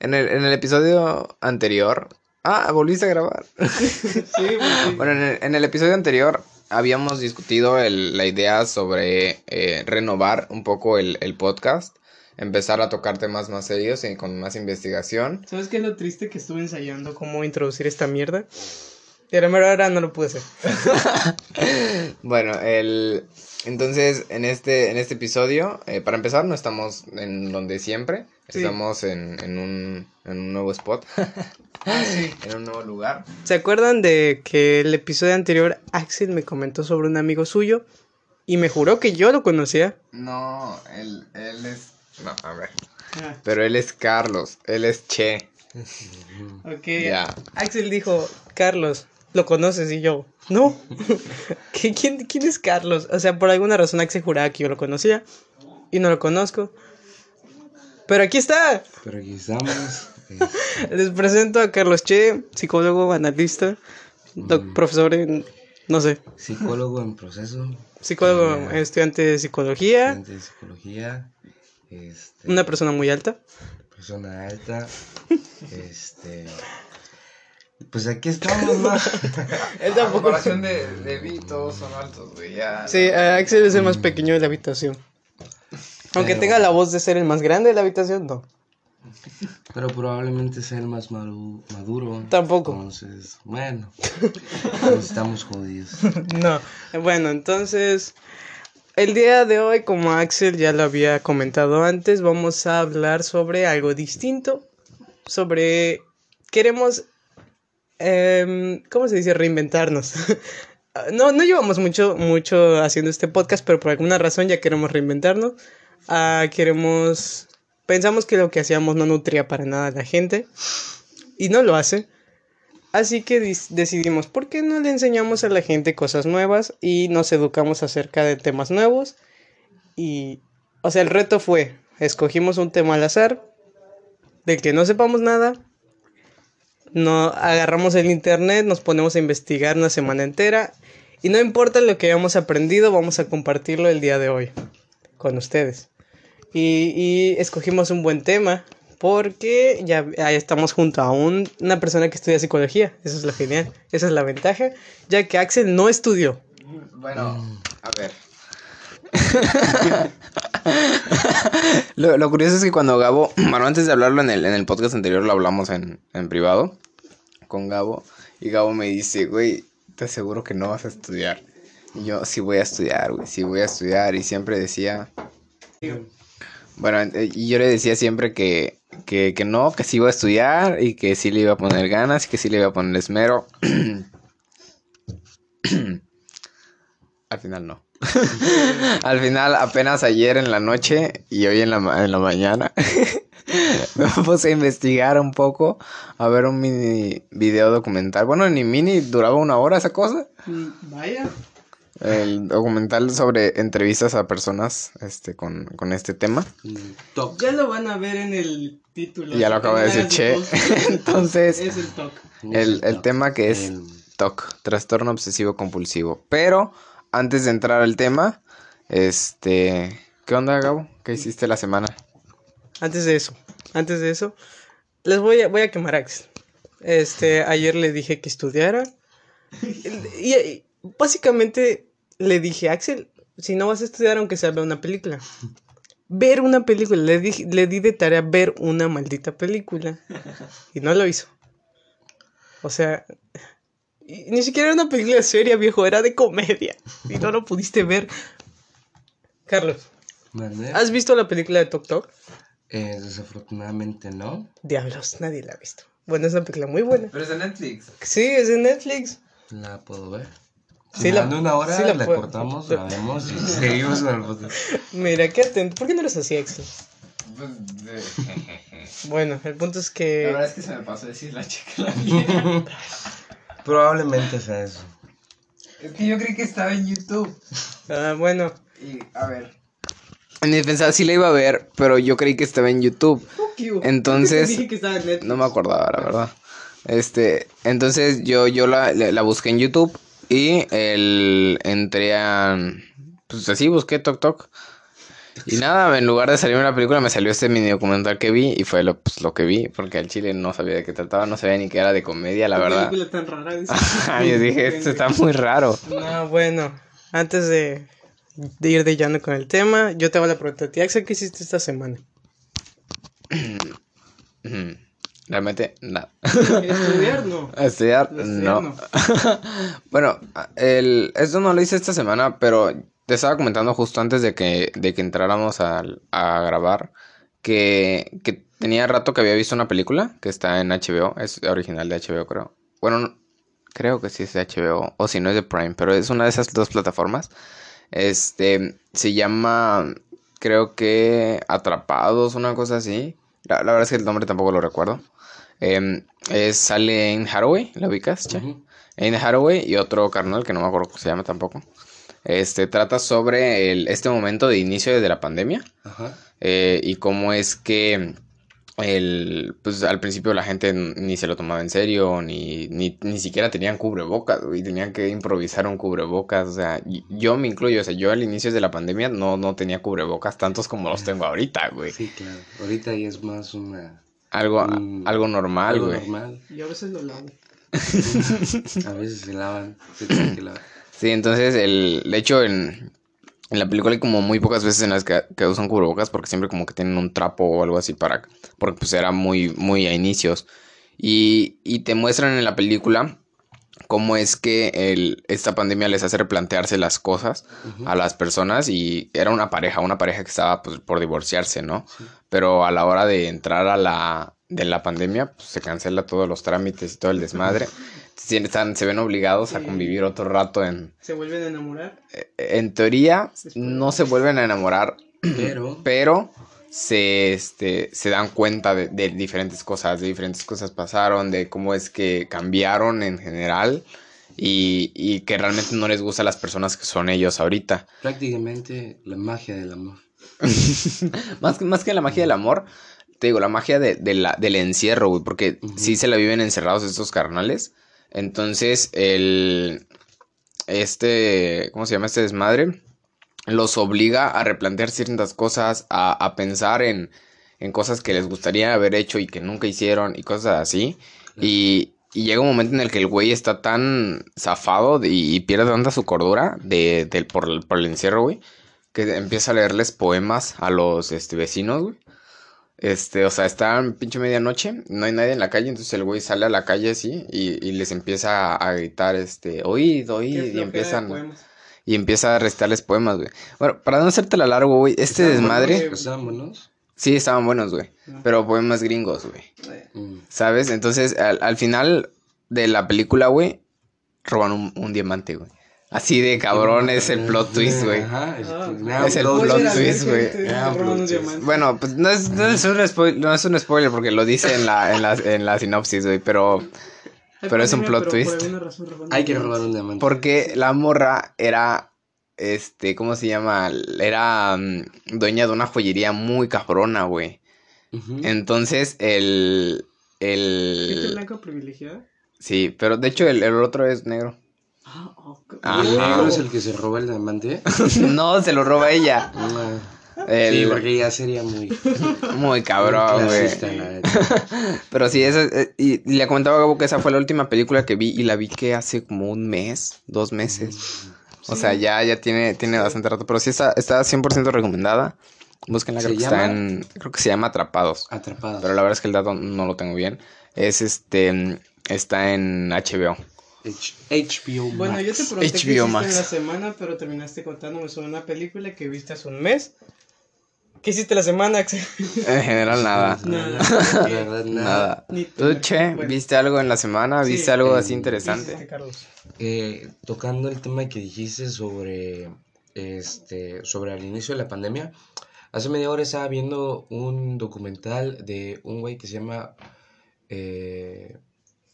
En el, en el episodio anterior. Ah, volviste a grabar. Sí. Bueno, en el, en el episodio anterior habíamos discutido el- la idea sobre eh, renovar un poco el, el podcast, empezar a tocar temas más serios y con más investigación. ¿Sabes qué es lo triste que estuve ensayando cómo introducir esta mierda? Y a la mera hora no lo pude hacer. Bueno, el entonces en este en este episodio, eh, para empezar, no estamos en donde siempre, Sí. estamos en, en un en un nuevo spot, Ah, sí. en un nuevo lugar. ¿Se acuerdan de que el episodio anterior Axel me comentó sobre un amigo suyo y me juró que yo lo conocía? No, él él es no, a ver, Ah, pero él es Carlos, él es Che. ok. Ya. Axel dijo, Carlos, ¿lo conoces? Y yo, no. ¿Qué- quién, ¿Quién es Carlos? O sea, por alguna razón Axel juraba que yo lo conocía y no lo conozco. Pero aquí está. Pero aquí estamos. eh, Les presento a Carlos Che, psicólogo, analista, doc- Mm. profesor en, no sé, psicólogo en proceso. psicólogo, Ah. estudiante de psicología, estudiante de psicología. Este, una persona muy alta. persona alta. Este. Pues aquí estamos, ¿no? Él tampoco. de, de Vi, todos son altos, güey, ya. Sí, eh, Axel es el más pequeño de la habitación. Aunque Pero- tenga la voz de ser el más grande de la habitación, no. Pero probablemente sea el más maduro. Tampoco. Entonces, bueno. estamos jodidos. No. Bueno, entonces, el día de hoy, como Axel ya lo había comentado antes, vamos a hablar sobre algo distinto. Sobre. Queremos. em, ¿Cómo se dice? Reinventarnos. No, no llevamos mucho, mucho haciendo este podcast, pero por alguna razón ya queremos reinventarnos. Ah, queremos. Pensamos que lo que hacíamos no nutría para nada a la gente. Y no lo hace. Así que decidimos, ¿por qué no le enseñamos a la gente cosas nuevas y nos educamos acerca de temas nuevos? Y, o sea, el reto fue, escogimos un tema al azar, del que no sepamos nada, no agarramos el internet, nos ponemos a investigar una semana entera y no importa lo que hayamos aprendido, vamos a compartirlo el día de hoy con ustedes. Y, y escogimos un buen tema porque ya ahí estamos junto a un- una persona que estudia psicología. Eso es lo genial. Esa es la ventaja, ya que Axel no estudió. Bueno, a ver. lo, lo curioso es que cuando Gabo, bueno, antes de hablarlo en el, en el podcast anterior, lo hablamos en, en privado con Gabo. Y Gabo me dice, güey, te aseguro que no vas a estudiar. Y yo, sí voy a estudiar, güey, sí voy a estudiar. Y siempre decía, bueno, eh, yo le decía siempre que, que, que no, que sí iba a estudiar y que sí le iba a poner ganas y que sí le iba a poner esmero. Al final no. Al final, apenas ayer en la noche y hoy en la, en la mañana, me puse a investigar un poco, a ver un mini video documental. Bueno, ni mini, duraba una hora esa cosa. Vaya. El documental sobre entrevistas a personas este, con, con este tema. Mm, Toc. Ya lo van a ver en el título. Ya lo acabo de decir Che. Entonces, Es el TOC. el, el tema que es El- TOC, trastorno obsesivo compulsivo. Pero antes de entrar al tema, este, ¿qué onda, Gabo? ¿Qué hiciste la semana? Antes de eso, antes de eso, les voy a, voy a quemar a Axel. Este, ayer le dije que estudiara. Y, y básicamente le dije, Axel, si no vas a estudiar, aunque sea una película. Ver una película. Le, di, le di de tarea ver una maldita película. Y no lo hizo. O sea, ni siquiera era una película seria, viejo, era de comedia. Y no lo pudiste ver. Carlos. ¿has visto la película de Tok Tok? Eh, desafortunadamente no. Diablos, nadie la ha visto. Bueno, es una película muy buena. Pero es de Netflix. Sí, es de Netflix. La puedo ver. Sí, Sí, la- la, una hora sí la la, cortamos, la vemos y seguimos con el podcast. Mira, qué atento. ¿Por qué no eres así, Axel? Bueno, el punto es que... es que se me pasó decir la chica la mía. Probablemente sea eso. Es que yo creí que estaba en YouTube. Ah, bueno. Y, a ver. En mi defensa sí la iba a ver, pero yo creí que estaba en YouTube. Entonces- Dije que estaba en Netflix. No me acordaba, la verdad. Este, entonces yo, yo la, la la busqué en YouTube y el, entré a... Pues así busqué Tok Tok. Y nada, en lugar de salirme la película, me salió este mini documental que vi y fue lo, pues, lo que vi, porque al chile no sabía de qué trataba, no sabía ni que era de comedia, la ¿Qué verdad. película tan rara? Yo dije, esto está muy raro. No, bueno, antes de, de ir de llano con el tema, yo te hago la pregunta a ti, Axel, ¿qué hiciste esta semana? Realmente, nada. Estudiar, no. Estudiar, no. no. bueno, el, esto no lo hice esta semana, pero te estaba comentando justo antes de que, de que entráramos al- a, grabar que, que tenía rato que había visto una película que está en HBO, es original de HBO, creo. Bueno, no- creo que sí es de HBO, o si no es de Prime, pero es una de esas dos plataformas. Este, se llama, creo que Atrapados, una cosa así. La, la verdad es que el nombre tampoco lo recuerdo. Em, es, sale en Hathaway, ¿la ubicas, che? Anne Hathaway y otro carnal que no me acuerdo cómo se llama tampoco. Este trata sobre el, este momento de inicio de la pandemia Ajá. eh, y cómo es que el, pues al principio la gente ni se lo tomaba en serio, ni, ni, ni siquiera tenían cubrebocas, y tenían que improvisar un cubrebocas, o sea, yo me incluyo, o sea, yo al inicio de la pandemia no, no tenía cubrebocas tantos como los tengo ahorita, güey. Sí, claro. Ahorita ya es más una. Algo, Mm, algo normal, algo güey. normal. Yo a veces lo lavo. A veces se lavan. se tienen que lavar. Sí, entonces, el, de hecho, en, en la película hay como muy pocas veces en las que, que usan cubrebocas porque siempre como que tienen un trapo o algo así para... Porque pues era muy, muy a inicios. Y, y te muestran en la película cómo es que el, esta pandemia les hace replantearse las cosas a las personas y era una pareja, una pareja que estaba pues, por divorciarse, ¿no? Pero a la hora de entrar a la de la pandemia, pues se cancela todos los trámites y todo el desmadre. Están- se ven obligados a convivir otro rato en, ¿Se vuelven a enamorar? en teoría no se vuelven a enamorar, Pero. pero se, este, se dan cuenta de, de diferentes cosas, de diferentes cosas pasaron, de cómo es que cambiaron en general y, y que realmente no les gusta a las personas que son ellos ahorita. Prácticamente la magia del amor. Más que, más que la magia del amor, te digo, la magia de, de la, del encierro, güey, porque Ujú. sí se la viven encerrados estos carnales. Entonces, el. Este. ¿Cómo se llama este desmadre? Los obliga a replantear ciertas cosas, a, a pensar en, en cosas que les gustaría haber hecho y que nunca hicieron y cosas así. Y, y llega un momento en el que el güey está tan zafado de- y, pierde tanta su cordura de, del- por, el- por el encierro, güey, que empieza a leerles poemas a los este, vecinos, güey. Este, o sea, está en pinche medianoche, no hay nadie en la calle, entonces el güey sale a la calle así y, y les empieza a, a gritar, este, oíd, oíd, y de empiezan. Y empieza a recitarles poemas, güey. Bueno, para no hacértela largo, güey, este Estaban desmadre, Estaban buenos. sí, estaban buenos, güey, Ah. pero poemas gringos, güey, Eh, Mm. ¿sabes? Entonces, al, al final de la película, güey, roban un, un diamante, güey. Así de cabrón es el plot twist, güey. Ajá, es, Ah, Es el plot twist, güey. Bueno, pues no es, no es un spoiler, no es un spoiler porque lo dice en la, en la, en la sinopsis, güey, pero pero es un plot pero twist. Por alguna razón roban Hay que robar un diamante. porque la morra era, este, ¿cómo se llama? Era mm, dueña de una joyería muy cabrona, güey. Entonces, el, ¿Gente el, blanca privilegiada? sí, pero de hecho el, el otro es negro. Ah, ok. Ajá. ¿El negro es el que se roba el diamante? no, se lo roba ella. El- Sí, porque ya sería muy, muy cabrón, güey. Pero sí, esa, eh, y, y le comentaba a Gabo que esa fue la última película que vi y la vi que hace como un mes, dos meses. O sea, ya, ya tiene, tiene bastante rato, pero sí está, está 100% recomendada. Búsquenla, ¿Se creo que está llama? en, creo que se llama Atrapados. Atrapado. Pero la verdad es que el dato no lo tengo bien. Es este, está en HBO. H- HBO Bueno, yo te pregunté qué HBO hiciste Max. en la semana, pero terminaste contándome sobre una película que viste hace un mes. ¿Qué hiciste la semana, Axel? En general, nada. Nada. Nada. Nada. ¿Tú, Che, Bueno. viste algo en la semana? Sí, ¿Viste algo eh, así ¿Qué interesante? hiciste, Carlos? Eh, tocando el tema que dijiste sobre este sobre el inicio de la pandemia, hace media hora estaba viendo un documental de un güey que se llama eh,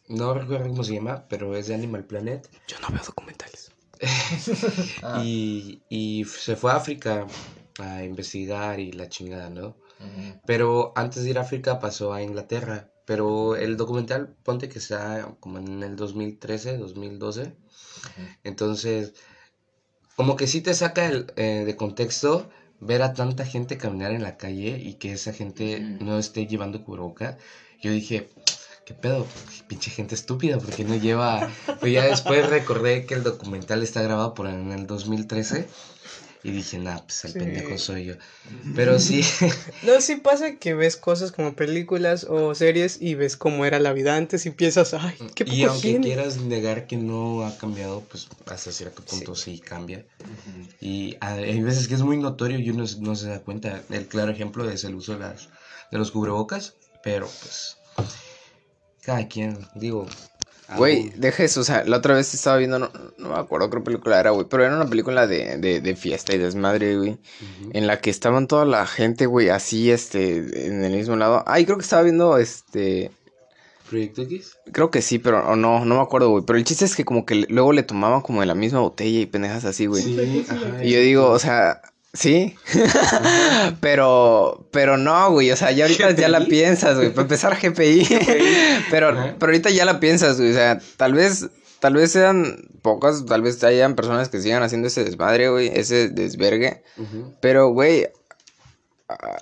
no recuerdo cómo se llama, pero es de Animal Planet Yo no veo documentales. y, y se fue a África a investigar y la chingada, ¿no? Pero antes de ir a África pasó a Inglaterra. Pero el documental, ponte que está como en el 2013, 2012. Entonces, como que sí te saca el, eh, de contexto, ver a tanta gente caminar en la calle y que esa gente no esté llevando cubreboca, yo dije, ¿qué pedo? Pinche gente estúpida, porque no lleva... Pero ya después recordé que el documental está grabado por en el 2013 y dije, nah, pues el Sí. pendejo soy yo. Pero sí, No, sí pasa que ves cosas como películas o series y ves cómo era la vida antes y piensas, ay, qué poco y aunque tiene". quieras negar que no ha cambiado, pues hasta cierto punto sí, cambia. Y hay veces que es muy notorio y uno no se da cuenta. El claro ejemplo es el uso de, las, de los cubrebocas, pero pues cada quien, digo... Güey, algo- deja eso, o sea, la otra vez estaba viendo, no, no me acuerdo qué película era, güey, pero era una película de, de, de fiesta y desmadre, güey, en la que estaban toda la gente, güey, así, este, en el mismo lado. Ay, creo que estaba viendo, este, ¿Proyecto X? creo que sí, pero o no, no me acuerdo, güey, pero el chiste es que como que luego le tomaban como de la misma botella y pendejas así, güey. Sí, ajá, Y yo digo, o sea, sí, pero, pero no, güey, o sea, ya ahorita ya la piensas, güey, para empezar GPI, pero, pero ahorita ya la piensas, güey, o sea, tal vez, tal vez sean pocas, tal vez hayan personas que sigan haciendo ese desmadre, güey, ese desvergue, pero, güey,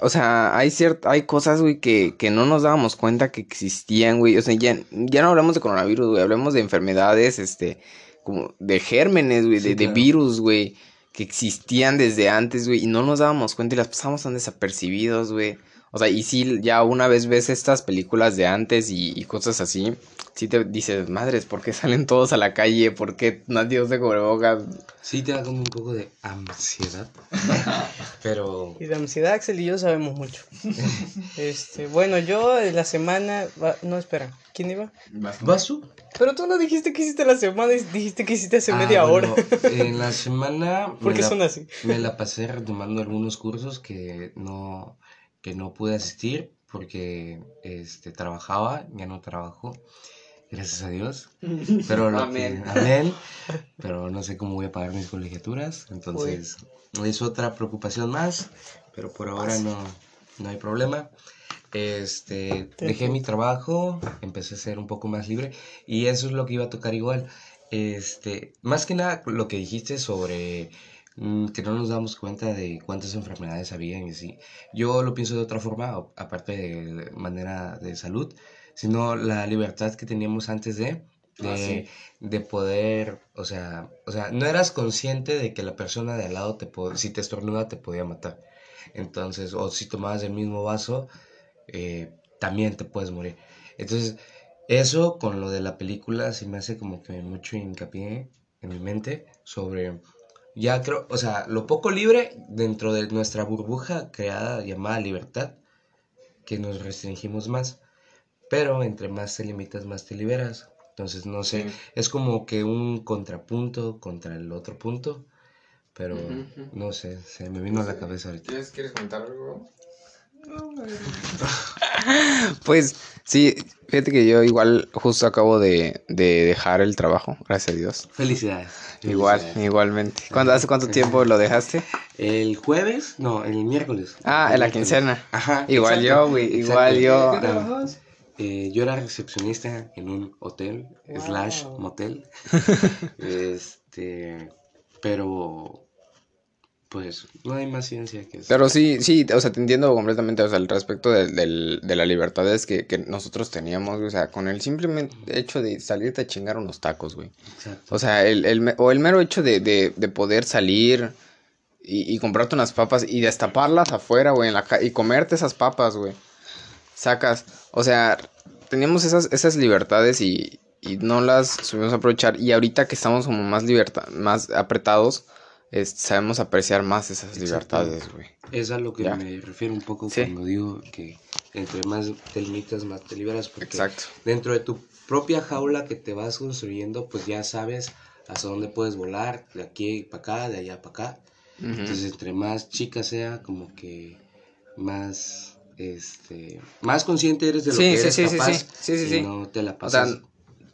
o sea, hay ciertas, hay cosas, güey, que, que no nos dábamos cuenta que existían, güey, o sea, ya, ya no hablamos de coronavirus, güey, hablamos de enfermedades, este, como de gérmenes, güey, Sí, de, de virus, güey, que existían desde antes, güey, y no nos dábamos cuenta y las pasamos tan desapercibidos, güey. O sea, y si ya una vez ves estas películas de antes y, y cosas así, sí te dices, madres, ¿por qué salen todos a la calle? ¿Por qué nadie usa cubrebocas? Sí te da como un poco de ansiedad, pero... Y de ansiedad, Axel y yo sabemos mucho. este, bueno, yo en la semana, va- no, espera, ¿quién iba? ¿Vaso? Pero tú no dijiste que hiciste la semana, y dijiste que hiciste hace Ah, media bueno, hora. En la semana... ¿Por me qué la- son así? Me la pasé retomando algunos cursos que no, que no pude asistir porque este, trabajaba, ya no trabajo, gracias a Dios. Pero lo que- Amén. amén. Pero no sé cómo voy a pagar mis colegiaturas, entonces es otra preocupación más, pero por ahora no, no hay problema. Este, dejé mi trabajo, empecé a ser un poco más libre y eso es lo que iba a tocar igual. Este, más que nada lo que dijiste sobre que no nos damos cuenta de cuántas enfermedades habían y así. Yo lo pienso de otra forma, aparte de manera de salud, sino la libertad que teníamos antes de, de, Ah, sí. de poder, o sea, o sea, no eras consciente de que la persona de al lado te si te estornuda te podía matar. Entonces, o si tomabas el mismo vaso, eh, también te puedes morir. Entonces, eso con lo de la película sí me hace como que mucho hincapié en mi mente sobre, ya creo, o sea, lo poco libre dentro de nuestra burbuja creada llamada libertad, que nos restringimos más, pero entre más te limitas, más te liberas. Entonces, no sé, Sí. es como que un contrapunto contra el otro punto, pero no sé, se me vino a la cabeza ahorita. ¿Quieres, ¿Quieres comentar algo? Pues sí, fíjate que yo igual justo acabo de, de dejar el trabajo, gracias a Dios. Felicidades. Igual, Felicidades. igualmente. ¿Cuándo, ¿Hace cuánto tiempo lo dejaste? El jueves, no, el miércoles. Ah, El en la miércoles. quincena. Ajá. Igual exacto, yo, güey, igual yo. Eh, yo era recepcionista en un hotel, Wow. slash motel. este, pero, pues, no hay más ciencia que eso. Pero sí, sí, o sea, te entiendo completamente, o sea, el respecto del- de la libertad es que, que nosotros teníamos, o sea, con el simplemente hecho de salirte a chingar unos tacos, güey. Exacto. O sea, el, el o el mero hecho de, de, de poder salir y, y comprarte unas papas y destaparlas afuera, güey, en la ca- y comerte esas papas, güey. Sacas, o sea, teníamos esas, esas libertades y, y no las supimos aprovechar. Y ahorita que estamos como más libertad, más apretados, es- sabemos apreciar más esas libertades, güey. Es a lo que Ya. me refiero un poco Sí. cuando digo que entre más te limitas, más te liberas. Porque Exacto. dentro de tu propia jaula que te vas construyendo, pues ya sabes hasta dónde puedes volar, de aquí para acá, de allá para acá. Entonces, entre más chica sea, como que más, este, más consciente eres de lo Sí, que eres sí, sí, capaz sí. Sí, sí, y no te la O sea, pasas.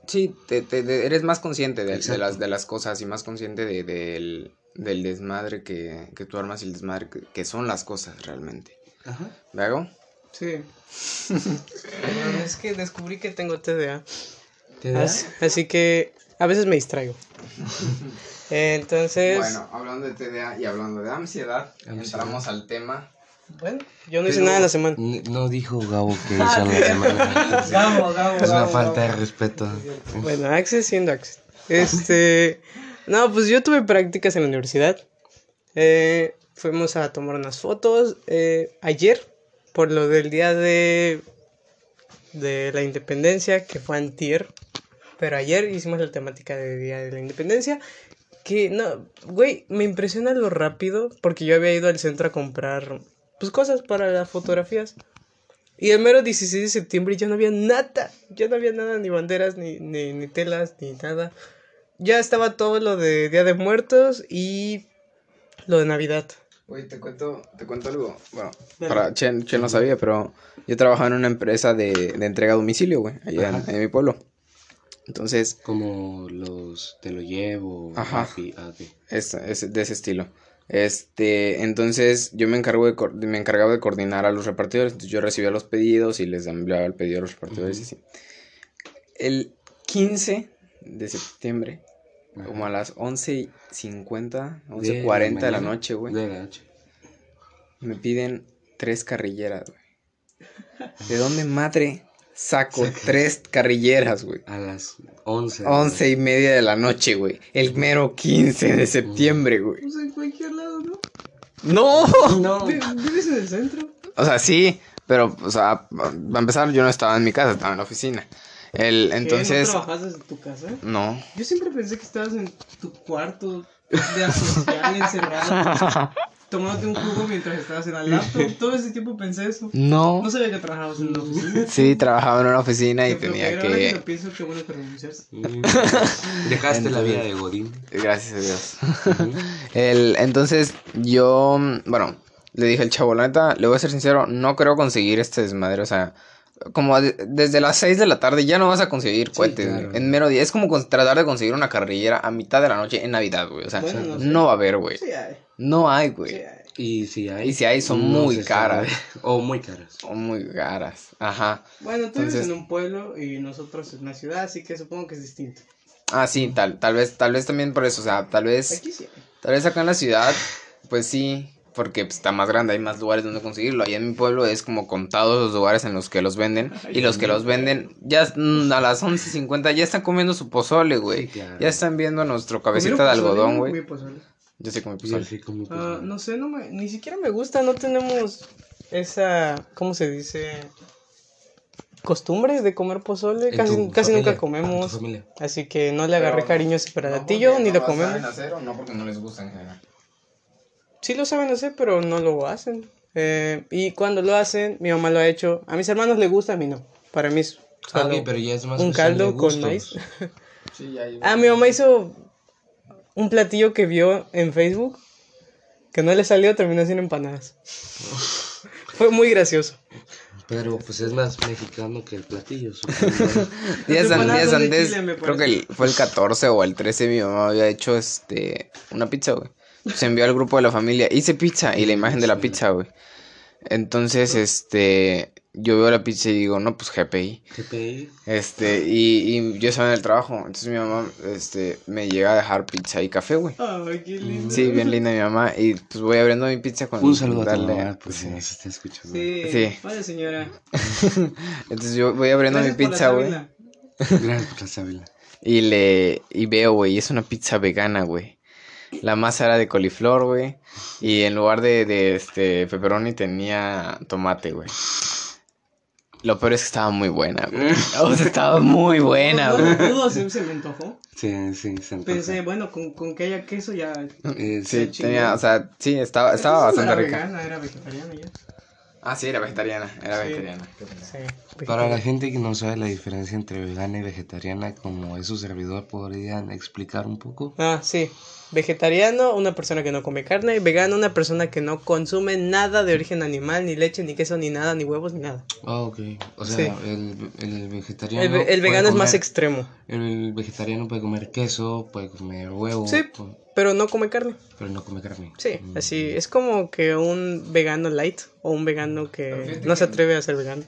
sí, te, te- eres más consciente de, de las, de las cosas y más consciente de, del, del desmadre que, que tú armas y el desmadre que, que son las cosas realmente. Ajá. ¿Vego? Sí. Es que descubrí que tengo TDA. ¿Te da? Así, así que a veces me distraigo. Entonces, Bueno, hablando de TDA y hablando de ansiedad, Ansiedad. entramos al tema. bueno, yo no hice nada en la semana. No dijo Gabo que hizo en la semana. Gabo, Gabo, Es una Gabo, falta de respeto. Bueno, Axel siendo Axel. Este, no, pues yo tuve prácticas en la universidad. Eh, fuimos a tomar unas fotos eh, ayer por lo del día de de la independencia que fue antier. Pero ayer hicimos la temática de día de la independencia. Que no, güey, me impresiona lo rápido porque yo había ido al centro a comprar pues cosas para las fotografías. Y el mero 16 de septiembre ya no había nada, ya no había nada, ni banderas, ni, ni telas, ni nada. Ya estaba todo lo de Día de Muertos y lo de Navidad. Güey, te cuento, te cuento algo. Bueno, Dale. para Chen, Chen no sabía, pero yo trabajaba en una empresa de, de entrega a domicilio, güey, allá en, mi pueblo. Entonces, Como los te lo llevo. Ajá. Ok. es, es de ese estilo. Este, entonces yo me encargo de me encargaba de coordinar a los repartidores. Entonces yo recibía los pedidos y les enviaba el pedido a los repartidores y así. El 15 de septiembre, Ajá. como a las 11.50, De 11.40 de la mañana. noche, güey. De la noche. Me piden tres carrilleras, güey. ¿De dónde madre saco tres carrilleras, güey? A las 11. de la Once y media de la noche, güey. El mero 15 de septiembre, güey. Pues en cualquier lado, ¿no? ¡No! No. ¿Vives en el centro? O sea, sí, pero, o sea, para empezar, yo no estaba en mi casa, estaba en la oficina. El, entonces, ¿No trabajas desde tu casa? no. Yo siempre pensé que estabas en tu cuarto de asocial encerrado, tomándote un jugo mientras estabas en la laptop. Todo ese tiempo pensé eso. No. No sabía que trabajabas en una oficina. Sí, trabajaba en una oficina y tenía pero ahora que lo que... pienso, qué bueno que renunciaste. Mm. Dejaste la vida de Godín. Gracias a Dios. El, entonces, yo, bueno, le dije al chavo, la neta, le voy a ser sincero, no creo conseguir este desmadre, o sea, como de- desde las 6 de la tarde ya no vas a conseguir cohetes, claro. en mero día. Es como con- tratar de conseguir una carrillera a mitad de la noche en Navidad, güey, o sea, Bueno, no no, sé. va a haber, güey. Sí, hay. No hay, Sí, güey. hay. Y si hay. Y si hay, son muy caras. sabe. O muy caras. Son muy caras, ajá. Bueno, tú vives Entonces- en un pueblo y nosotros en una ciudad, así que supongo que es distinto. Ah, sí, tal, tal vez, tal vez también por eso, o sea, tal vez, Aquí sí hay. tal vez acá en la ciudad, pues sí, porque pues, está más grande, hay más lugares donde conseguirlo. Allá en mi pueblo es como contados los lugares en los que los venden. Y los que los venden, ya mm, a las 11.50 ya están comiendo su pozole, güey. Sí, claro. Ya están viendo nuestro cabecita ¿Comieron de algodón, güey. comí pozole. Yo sí comí Yo pozole. sí comí Ah, pozole. no sé, no me, ni siquiera me gusta, no tenemos esa, ¿cómo se dice? Costumbre de comer pozole, casi, casi familia, nunca comemos. Así que no le agarré cariño a ese platillo, ni lo comemos. hacer o no porque no les gusta en general? Sí lo saben hacer, pero no lo hacen. Eh, y cuando lo hacen, mi mamá lo ha hecho. A mis hermanos le gusta, a mí no. Para mí es solo ok, pero ya es más un caldo con maíz. Sí, ya Ah, mi mamá hizo un platillo que vio en Facebook que no le salió, terminó siendo empanadas. Fue muy gracioso. Pero pues es más mexicano que el platillo. Días, an- días antes, Chile, creo que el- fue el 14 o el 13, mi mamá había hecho este una pizza, güey. Se envió al grupo de la familia, hice pizza y la imagen de la pizza, güey. Entonces, este, yo veo la pizza y digo, no, pues GPI. GPI. Este, y, y yo estaba en el trabajo, entonces mi mamá, este, me llega a dejar pizza y café, güey. Ay, qué lindo. Sí, bien linda mi mamá, y pues voy abriendo mi pizza con Un saludo a tu darle- mamá, pues sí. si nos está escuchando. Sí. Sí. Vaya señora. Entonces yo voy abriendo Gracias mi pizza, güey. Gracias por la sábila. Y le y veo, güey, es una pizza vegana, güey. La masa era de coliflor, güey. Y en lugar de, de este pepperoni tenía tomate, güey. Lo peor es que estaba muy buena, güey. O sea, estaba muy buena, güey. no pudo, se, se me antojó. Sí, sí, se antoja. Pensé, bueno, con, con que haya queso ya. Eh, Sí, sí, tenía, o sea, sí, estaba, estaba bastante era rica. vegana, era vegetariana ya. Ah, sí, era vegetariana, era Sí. vegetariana. Sí. Para la gente que no sabe la diferencia entre vegana y vegetariana, como es su servidor, ¿podrían explicar un poco? Ah, sí. Vegetariano, una persona que no come carne. Vegano, una persona que no consume nada de origen animal, ni leche, ni queso, ni nada, ni huevos, ni nada. Ah, ok. O sea, Sí. el, el vegetariano. El, vegano es más extremo, El vegetariano puede comer queso, puede comer huevo, Sí. Pero no come carne. pero no come carne. Sí, Mm. así es como que un vegano light o un vegano que no se atreve a ser vegano.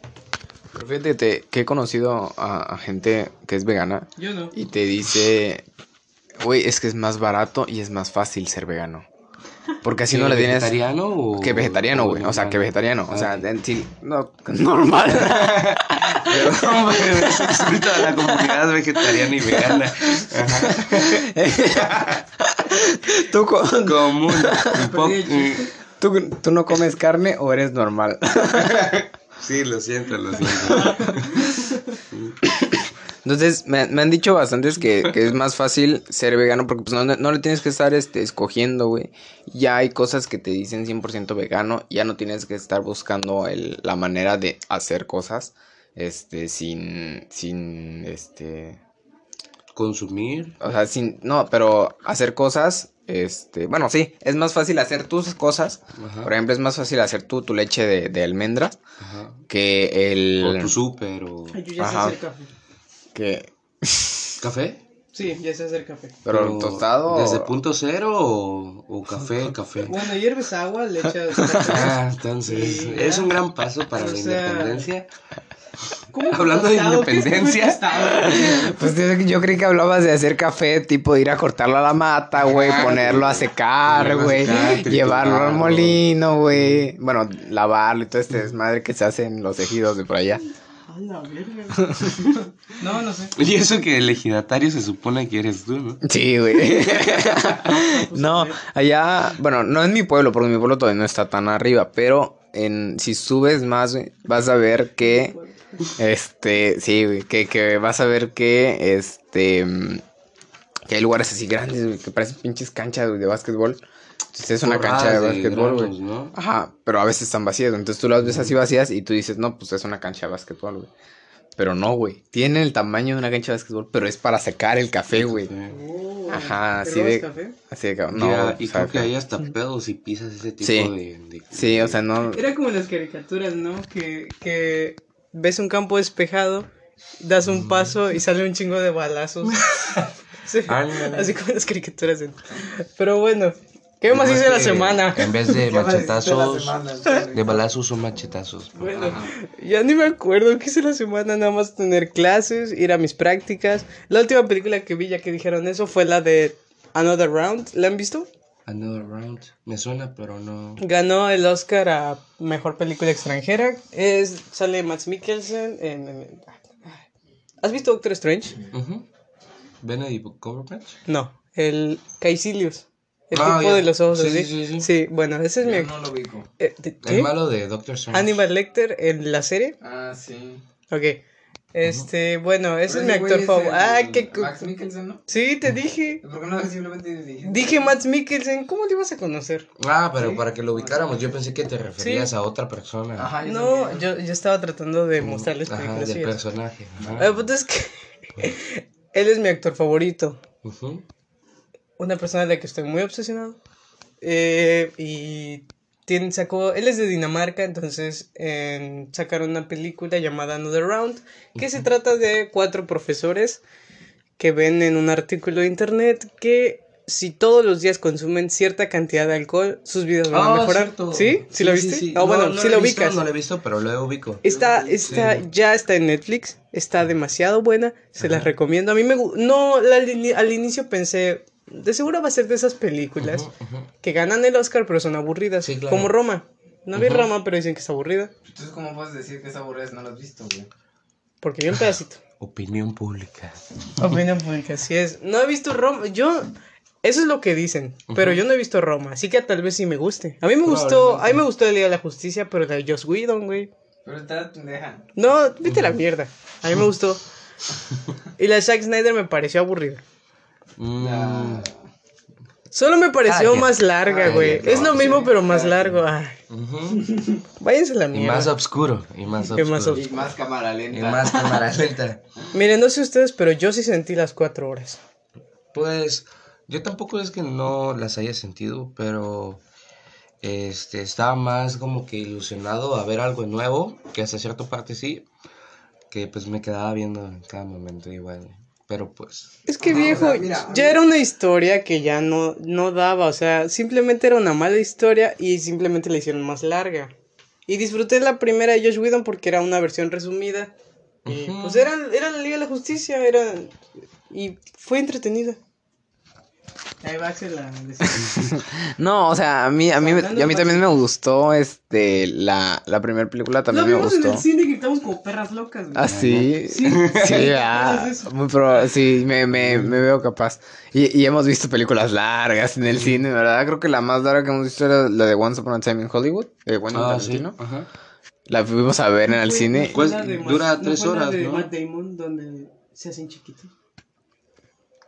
Pero fíjate que, te- que he conocido a, a gente que es vegana Yo no. y te dice Güey, es que es más barato y es más fácil ser vegano. Porque así ¿Que no le tienes... vegetariano o...? Que vegetariano, güey. O sea, que vegetariano. O Ah, sea, ok. en sí, no, normal. Perdón, insulto a la comunidad vegetariana y vegana. ¿Tú, co- Común. Un poco- tú, tú no comes carne o eres normal? Sí, lo siento, lo siento. Entonces, me, me han dicho bastantes que, que es más fácil ser vegano porque pues no, no le tienes que estar este, escogiendo, güey. Ya hay cosas que te dicen 100% vegano, ya no tienes que estar buscando el, la manera de hacer cosas, este, sin, sin, este, Consumir. o sea, sin, no, pero hacer cosas, este, bueno, sí, es más fácil hacer tus cosas. Ajá. Por ejemplo, es más fácil hacer tú tu leche de, de almendras Ajá. que el... O tu súper o... Yo ya sé hacer café. Que... ¿Café? Sí, ya sé hacer café. Pero tostado... ¿Desde punto cero o, o café, café? Bueno, hierves agua, le echas. Ah, entonces, es un gran paso para O la sea, independencia. ¿Cómo que Hablando de independencia. Pues yo, yo creí que hablabas de hacer café, tipo de ir a cortarlo a la mata, güey, Ah, ponerlo a secar, güey, llevarlo al molino, güey. Bueno, lavarlo y todo este desmadre que se hace en los ejidos de por allá. A la verga. No, no sé. Y eso que el ejidatario se supone que eres tú, ¿no? Sí, güey. no, allá, bueno, no en mi pueblo, porque mi pueblo todavía no está tan arriba, pero en si subes más, güey, vas a ver que este, sí, güey, que, que vas a ver que este que hay lugares así grandes, güey, que parecen pinches canchas güey, de básquetbol. Entonces es una cancha de básquetbol, güey. ¿no? Ajá, pero a veces están vacías, entonces tú las ves así vacías y tú dices, "No, pues es una cancha de básquetbol, güey." Pero no, güey. Tiene el tamaño de una cancha de básquetbol, pero es para secar el café, güey. Oh, Ajá, así ¿robas de- café? Así de no, Mira, y o sea, creo que hay hasta pedos si pisas ese tipo Sí. de, de- Sí, o sea, no. Era como en las caricaturas, ¿no? Que, que ves un campo despejado, das un paso y sale un chingo de balazos. Sí, así como en las caricaturas. Pero bueno, ¿qué más hice la semana? En vez de ¿Qué más hiciste la machetazos, de balazos son machetazos. Bueno, ya ni me acuerdo qué hice la semana, nada más tener clases, ir a mis prácticas. La última película que vi, ya que dijeron eso, fue la de Another Round. ¿La han visto? Another round. Me suena, pero no. Ganó el Oscar a Mejor Película Extranjera. Es, sale Max Mikkelsen en... en- ¿Has visto Doctor Strange? Ujú. Benedict Cumberbatch. No, el Caecilius. El Ah, tipo ya. de los ojos Sí, así. sí, sí, sí. bueno, ese es mi... no lo ubico. eh, ¿de- El malo de Doctor Strange. Hannibal Lecter en la serie. Ah, sí. Ok. Este, bueno, ese es mi actor favorito. Ah, qué... Max Mikkelsen, ¿no? Sí, te dije. ¿Por qué no simplemente dije? Dije Max Mikkelsen, ¿cómo le ibas a conocer? Ah, pero para que lo ubicáramos, yo pensé que te referías a otra persona. Ajá, yo No, también. yo, yo estaba tratando de mostrarles Ajá, películas del suyas. personaje. Ajá. El punto es que él es mi actor favorito. Ujú. Una persona de la que estoy muy obsesionado. Eh, y tiene, sacó, él es de Dinamarca, entonces en- sacaron una película llamada Another Round, que se trata de cuatro profesores que ven en un artículo de internet que si todos los días consumen cierta cantidad de alcohol, sus vidas van a Ah, mejorar. cierto. ¿Sí? ¿Sí, lo viste? Ah, No, bueno, no sí lo lo he visto, ubicas. No lo he visto, pero lo ubico. Está, está, Sí. ya está en Netflix, está demasiado buena, se las recomiendo. A mí me no, la- al inicio pensé, de seguro va a ser de esas películas Ujú, ujú. que ganan el Oscar pero son aburridas, Sí, claro. como Roma. No vi. Roma, pero dicen que es aburrida, Entonces, ¿cómo puedes decir que esa aburrida si no lo has visto, güey? porque vi un pedacito. Opinión pública. Opinión pública, así es. No he visto Roma, yo, eso es lo que dicen, pero yo no he visto Roma, así que tal vez sí me guste. A mí me gustó, a mí me gustó el Día de la Justicia, pero la de Joss Whedon, güey. Pero está pendeja. No, vete a la mierda. A mí me gustó. Y la de Zack Snyder me pareció aburrida. Mm, Solo me pareció más larga, güey. Es no, lo mismo, sí, pero más largo. Ay, ujú. váyanse a la Y mierda. más oscuro. Y más Y más oscuro. Y más cámara lenta. Y más cámara lenta. Miren, no sé ustedes, pero yo sí sentí las cuatro horas. Pues yo tampoco es que no las haya sentido, pero este estaba más como que ilusionado a ver algo nuevo, que hasta cierta parte sí, que pues me quedaba viendo en cada momento igual. Pero pues Es que No, viejo, o sea, mira, a ya mí- era una historia que ya no, no daba. O sea, simplemente era una mala historia y simplemente la hicieron más larga. Y disfruté la primera de Josh Whedon porque era una versión resumida. Y pues era, era la Liga de la Justicia, era. Y fue entretenida. Ahí va a decir. No, o sea, a mí, a mí, a mí también me gustó, este, la, la primera película también me Lo vimos en gustó. el cine gritamos como perras locas. Ah, sí. Sí. Sí, ah, ¿Cómo es eso? muy probable, sí, me, me, me veo capaz. Y, y hemos visto películas largas en el cine, ¿verdad? Creo que la más larga que hemos visto era la de Once Upon a Time in Hollywood, de Quentin Ah, sí. Tarantino. Ajá. La fuimos a ver en el cine. la Dura ¿no tres la horas, de ¿no? Matt Damon, donde se hacen chiquitos.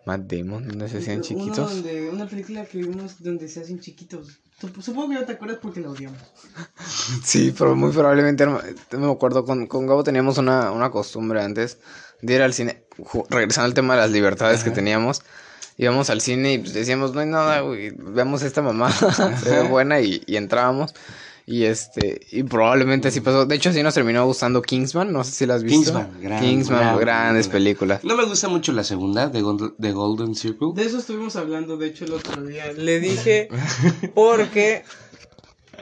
Matt Damon, donde se hacían chiquitos. donde, una película que vimos donde se hacen chiquitos. Sup- Supongo que no te acuerdas porque la odiamos. Sí, pero muy probablemente, no me acuerdo, con, con Gabo teníamos una, una costumbre antes de ir al cine, regresando al tema de las libertades que teníamos, íbamos al cine y pues, decíamos, no hay nada, güey, veamos esta mamá, se ve buena y, y entrábamos. Y este, y probablemente así pasó. De hecho, sí nos terminó gustando Kingsman, no sé si la has visto. Kingsman, gran- Kingsman, gran grandes película. películas. No me gusta mucho la segunda de, Gold- de Golden Circle. De eso estuvimos hablando, de hecho, el otro día. Le dije porque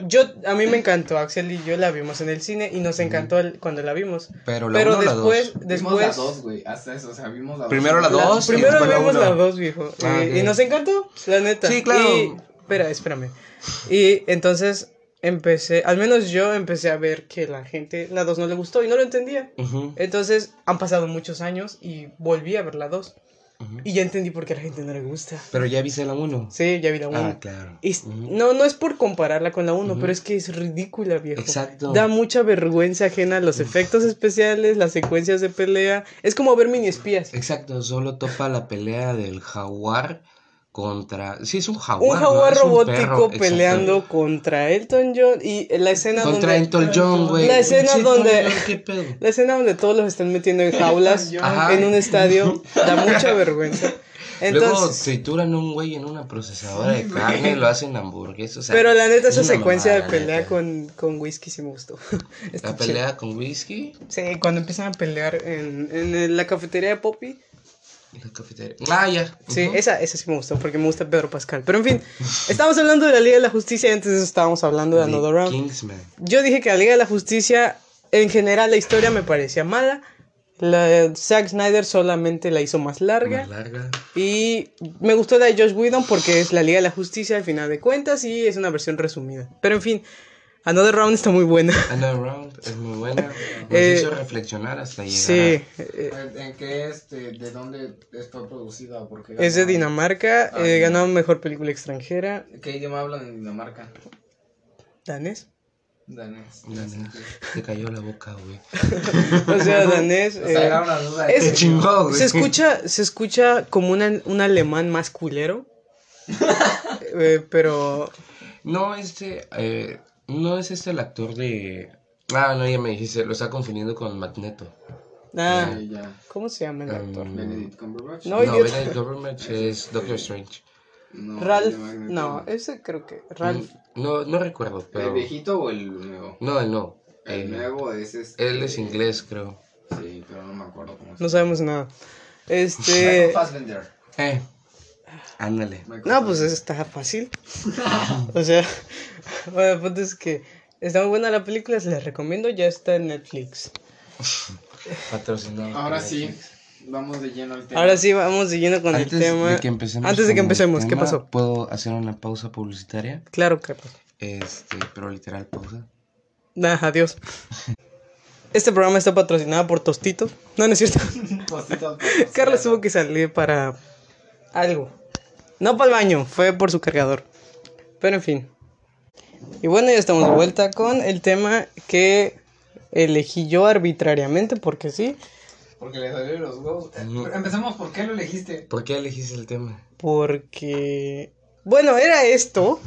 yo a mí me encantó, Axel y yo la vimos en el cine y nos encantó el- cuando la vimos. Pero la Pero uno la después, dos. después güey, hasta eso, o sea, vimos la Primero la la- dos. primero después la vimos uno. la dos, viejo. Ah, Eh. Y nos encantó, la neta. Sí, claro. Y, espera, espérame. Y entonces empecé, al menos yo empecé a ver que la gente, la dos no le gustó y no lo entendía. Ujú, Entonces han pasado muchos años y volví a ver la dos. ujú. Y ya entendí por qué a la gente no le gusta. Pero ya viste la uno. Sí, ya vi la 1. Ah, claro. Ujú. No, no es por compararla con la 1, Ujú. pero es que es ridícula, viejo. Exacto. Da mucha vergüenza ajena los efectos especiales, las secuencias de pelea. Es como ver mini espías. Exacto, solo topa la pelea del jaguar contra... Sí, es un jaguar. Un ¿no? jaguar un robótico exacto. peleando contra Elton John y la escena Contra donde Elton John, güey. La escena donde- John, ¿Qué pedo? la escena donde todos los están metiendo en jaulas Ajá. en un estadio da mucha vergüenza. Luego Entonces, trituran a un güey en una procesadora de carne y lo hacen hamburguesas. o sea, pero la neta es esa secuencia mamada, de pelea con, con whisky sí me gustó. La chido. pelea con whisky Sí, cuando empiezan a pelear en, en la cafetería de Poppy. La cafetería. Ah, ya. Sí, esa, esa sí me gustó porque me gusta Pedro Pascal. Pero en fin, estamos hablando de la Liga de la Justicia y antes de eso estábamos hablando de The Another Round. Kingsman. Yo dije que la Liga de la Justicia, en general, la historia me parecía mala. La de Zack Snyder solamente la hizo más larga. Más larga. Y me gustó la de Josh Whedon porque es la Liga de la Justicia al final de cuentas y es una versión resumida. Pero en fin, Another Round está muy buena. Another Round es muy buena. Nos Eh, hizo reflexionar hasta llegar. Sí, a- eh, ¿En qué este, de dónde fue producida? Porque es de Dinamarca, Ah, eh, ganó Mejor Película Extranjera. ¿Qué idioma hablan en Dinamarca? ¿Danés? Danés. Danés. Te cayó la boca, güey. O sea, danés. O sea, eh, era una duda. es- Te chingó, güey. se escucha, se escucha como una- un alemán más culero. Eh, pero No, este. eh, no es este el actor de. Ah, no, ya me dijiste. Lo está confundiendo con Magneto. ah, ya. ¿cómo se llama el actor? Um, Benedict Cumberbatch. No. Benedict Cumberbatch es Doctor Strange. No, Ralph, el no, ese creo que Ralph. No, no recuerdo, ¿El pero. viejito o el nuevo? No, él no. El Eh, nuevo es este. Él es inglés, creo. Sí, pero no me acuerdo cómo se No sabemos nada. Este, Fassbender. Eh. Ándale. No, pues eso está fácil. O sea, bueno, el punto es que está muy buena la película, se la recomiendo, ya está en Netflix. Patrocinado. Ahora sí, Netflix. vamos de lleno al tema. Ahora sí, vamos siguiendo con Antes el tema. de que empecemos. Antes de que con empecemos, ¿qué pasó? ¿Puedo hacer una pausa publicitaria? Claro, Carlos. Este, pero literal pausa. Nah, adiós. Este programa está patrocinado por Tostito. No, no es cierto. Postito, Carlos tuvo que salir para algo. No para el baño, fue por su cargador. Pero en fin. Y bueno, ya estamos de vuelta con el tema que elegí yo arbitrariamente, porque sí. Porque le salieron los huevos. Eh, pero Empecemos, ¿por qué lo elegiste? ¿Por qué elegiste el tema? Porque. Bueno, era esto.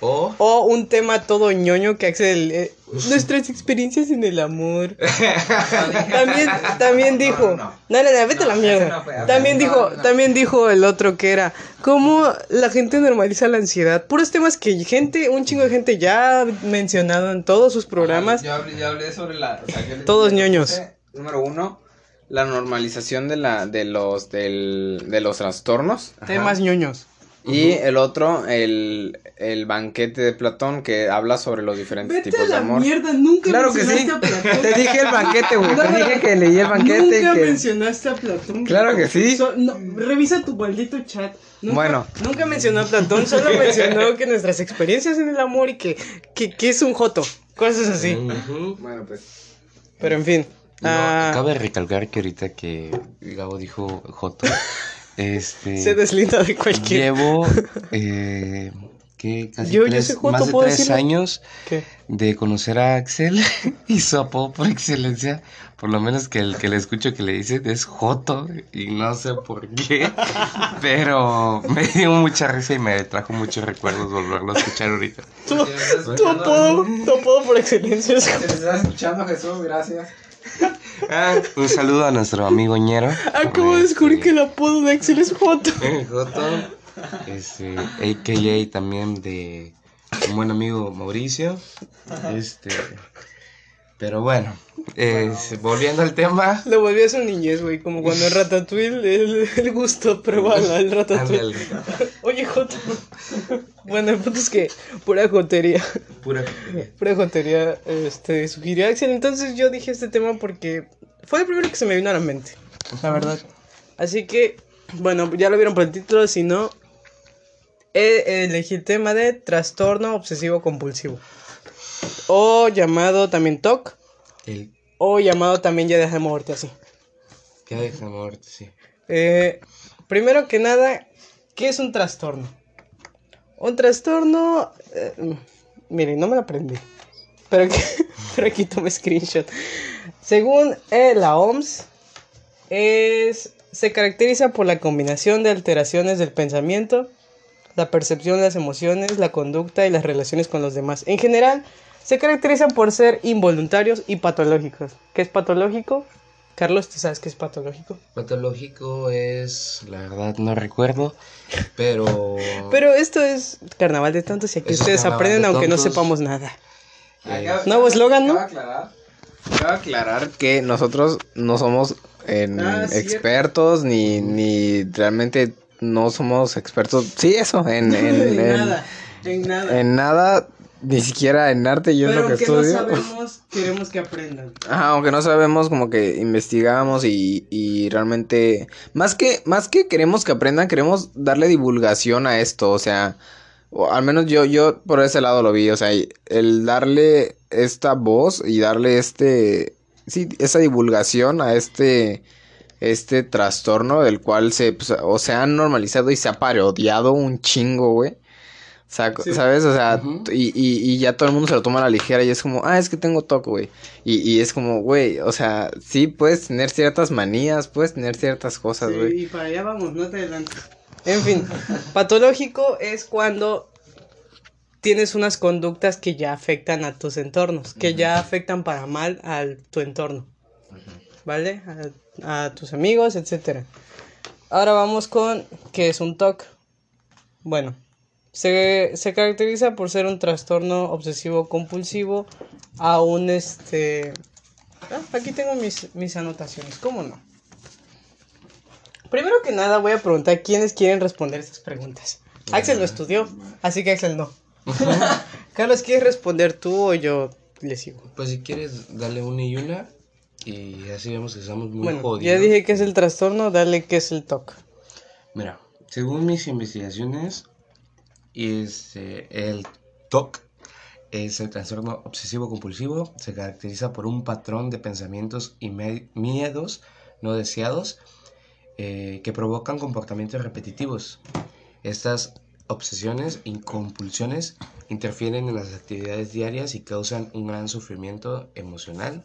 O. O un tema todo ñoño que Axel. Nuestras experiencias en el amor. También, también dijo. No, no, no, vete a la mierda. También no, dijo, no. también dijo el otro que era. ¿Cómo la gente normaliza la ansiedad? Puros temas que gente, un chingo de gente ya ha mencionado en todos sus programas. Yo hablé, yo hablé sobre la. o sea, yo le- Todos ñoños. Número uno, la normalización de la, de los, del, de los trastornos. Temas ñoños. Y el otro, el, el banquete de Platón, que habla sobre los diferentes Vete tipos a de amor. mierda, nunca Claro que sí. mencionaste a Platón. Te dije el banquete, güey. No, Te dije que leí el banquete. y Nunca que... mencionaste a Platón. Claro que sí. So- no, revisa tu maldito chat. Nunca- Bueno. Nunca mencionó a Platón, solo mencionó que nuestras experiencias en el amor y que, que, que es un joto. Cosas así. Bueno, pues. Pero en fin. No, ah, Cabe recalcar que ahorita que Gabo dijo Joto, este... se deslinda de cualquier. Llevo, eh, ¿qué? Casi Yo- tres, joto, más de ¿puedo tres años ¿Qué? de conocer a Axel y su apodo por excelencia, por lo menos que el que le escucho que le dice es Joto y no sé por qué, pero me dio mucha risa y me trajo muchos recuerdos volverlo a escuchar ahorita. Tu, tu apodo, tu apodo por excelencia es ¿Te estás escuchando, Jesús? Gracias. Ah, un saludo a nuestro amigo Ñero. Acabo de descubrir que el apodo de Axel es Joto. Eh, Joto, este, AKA también de un buen amigo Mauricio. Este, pero bueno, eh, volviendo al tema. Lo volví a su niñez, güey. Como cuando en Ratatouille el, el gusto prueba el Ratatouille. Oye, Joto. Bueno, el punto es que pura jotería. pura. Pura jotería este, sugirió Axel. Entonces yo dije este tema porque fue el primero que se me vino a la mente. La verdad. Así que, bueno, ya lo vieron por el título. Si no, he- elegí el tema de trastorno obsesivo compulsivo. O llamado también TOC. El O llamado también ya deja de moverte así. que deja muerte, sí. Eh, primero que nada, ¿qué es un trastorno? Un trastorno... eh, miren, no me lo aprendí. Pero, aquí- pero aquí tomé screenshot. Según eh, la OMS, es, se caracteriza por la combinación de alteraciones del pensamiento, la percepción de las emociones, la conducta y las relaciones con los demás. En general, se caracteriza por ser involuntarios y patológicos. ¿Qué es patológico? Carlos, ¿tú sabes qué es patológico? Patológico es, la verdad no recuerdo, pero... Pero esto es carnaval de tontos y aquí Eso ustedes aprenden de aunque no sepamos nada. eh, Nuevo eslogan, ¿no? Aclarar, cabe aclarar que nosotros no somos en Ah, cierto. expertos ni, ni realmente no somos expertos. Sí, eso, en, en, en- en nada. en nada, ni siquiera en arte, yo es Pero lo que aunque no estudio. sabemos, queremos que aprendan. Ajá, aunque no sabemos, como que investigamos y, y realmente, más que, más que queremos que aprendan, queremos darle divulgación a esto, o sea, o al menos yo, yo por ese lado lo vi, o sea, el darle esta voz y darle este, sí, esa divulgación a este, este trastorno del cual se, pues, o se ha normalizado y se ha parodiado un chingo, güey. Sí. ¿sabes? O sea, y, y, y ya todo el mundo se lo toma a la ligera y es como, ah, es que tengo TOC, güey. Y, y es como, güey, o sea, sí puedes tener ciertas manías, puedes tener ciertas cosas, güey. y para allá vamos, no te adelantes. En fin, patológico es cuando tienes unas conductas que ya afectan a tus entornos, que ya afectan para mal a tu entorno, ¿vale? A, a tus amigos, etcétera. Ahora vamos con qué es un TOC. Bueno, se, se caracteriza por ser un trastorno obsesivo compulsivo a un este... Ah, aquí tengo mis, mis anotaciones, ¿cómo no? Primero que nada voy a preguntar quiénes quieren responder estas preguntas. Axel lo estudió, así que Axel no. Carlos, ¿quieres responder tú o yo le sigo? Pues si quieres, dale una y una y así vemos que estamos muy bueno, jodidos. ya dije que es el trastorno, dale que es el TOC. Mira, según mis investigaciones, este, el TOC es el trastorno obsesivo compulsivo. Se caracteriza por un patrón de pensamientos y miedos no deseados eh, que provocan comportamientos repetitivos. Estas obsesiones y compulsiones interfieren en las actividades diarias y causan un gran sufrimiento emocional,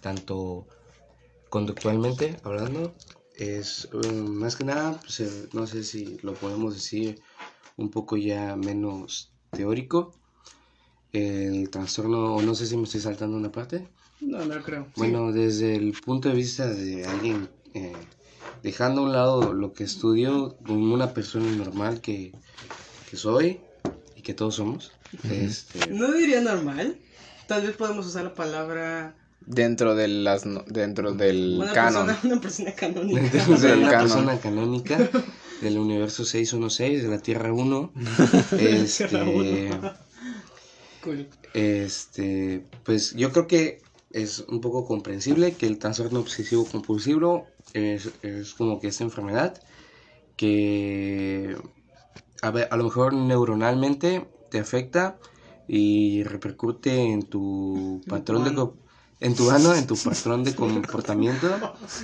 tanto conductualmente hablando. Es eh, más que nada, pues, eh, no sé si lo podemos decir un poco ya menos teórico. El trastorno, o no sé si me estoy saltando una parte. No, no creo. Bueno, desde el punto de vista de alguien, eh, dejando a un lado lo que estudio, como una persona normal que, que soy y que todos somos, este, No diría normal. Tal vez podemos usar la palabra dentro de las dentro del Una canon. persona, una persona canónica. Dentro de Del una canon. persona canónica del universo 616 de la Tierra 1. Tierra uno. Este, Cool. este, pues yo creo que es un poco comprensible que el trastorno obsesivo compulsivo es, es como que esta enfermedad que a, ver, a lo mejor neuronalmente te afecta y repercute en tu patrón de en tu ano, en tu patrón de comportamiento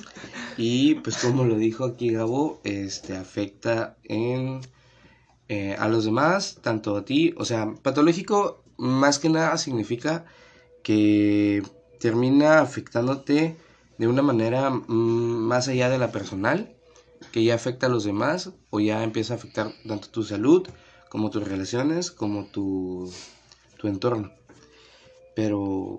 y pues como lo dijo aquí Gabo, este afecta en eh, a los demás, tanto a ti, o sea, patológico más que nada significa que termina afectándote de una manera mm, más allá de la personal, que ya afecta a los demás o ya empieza a afectar tanto tu salud como tus relaciones, como tu, tu entorno. Pero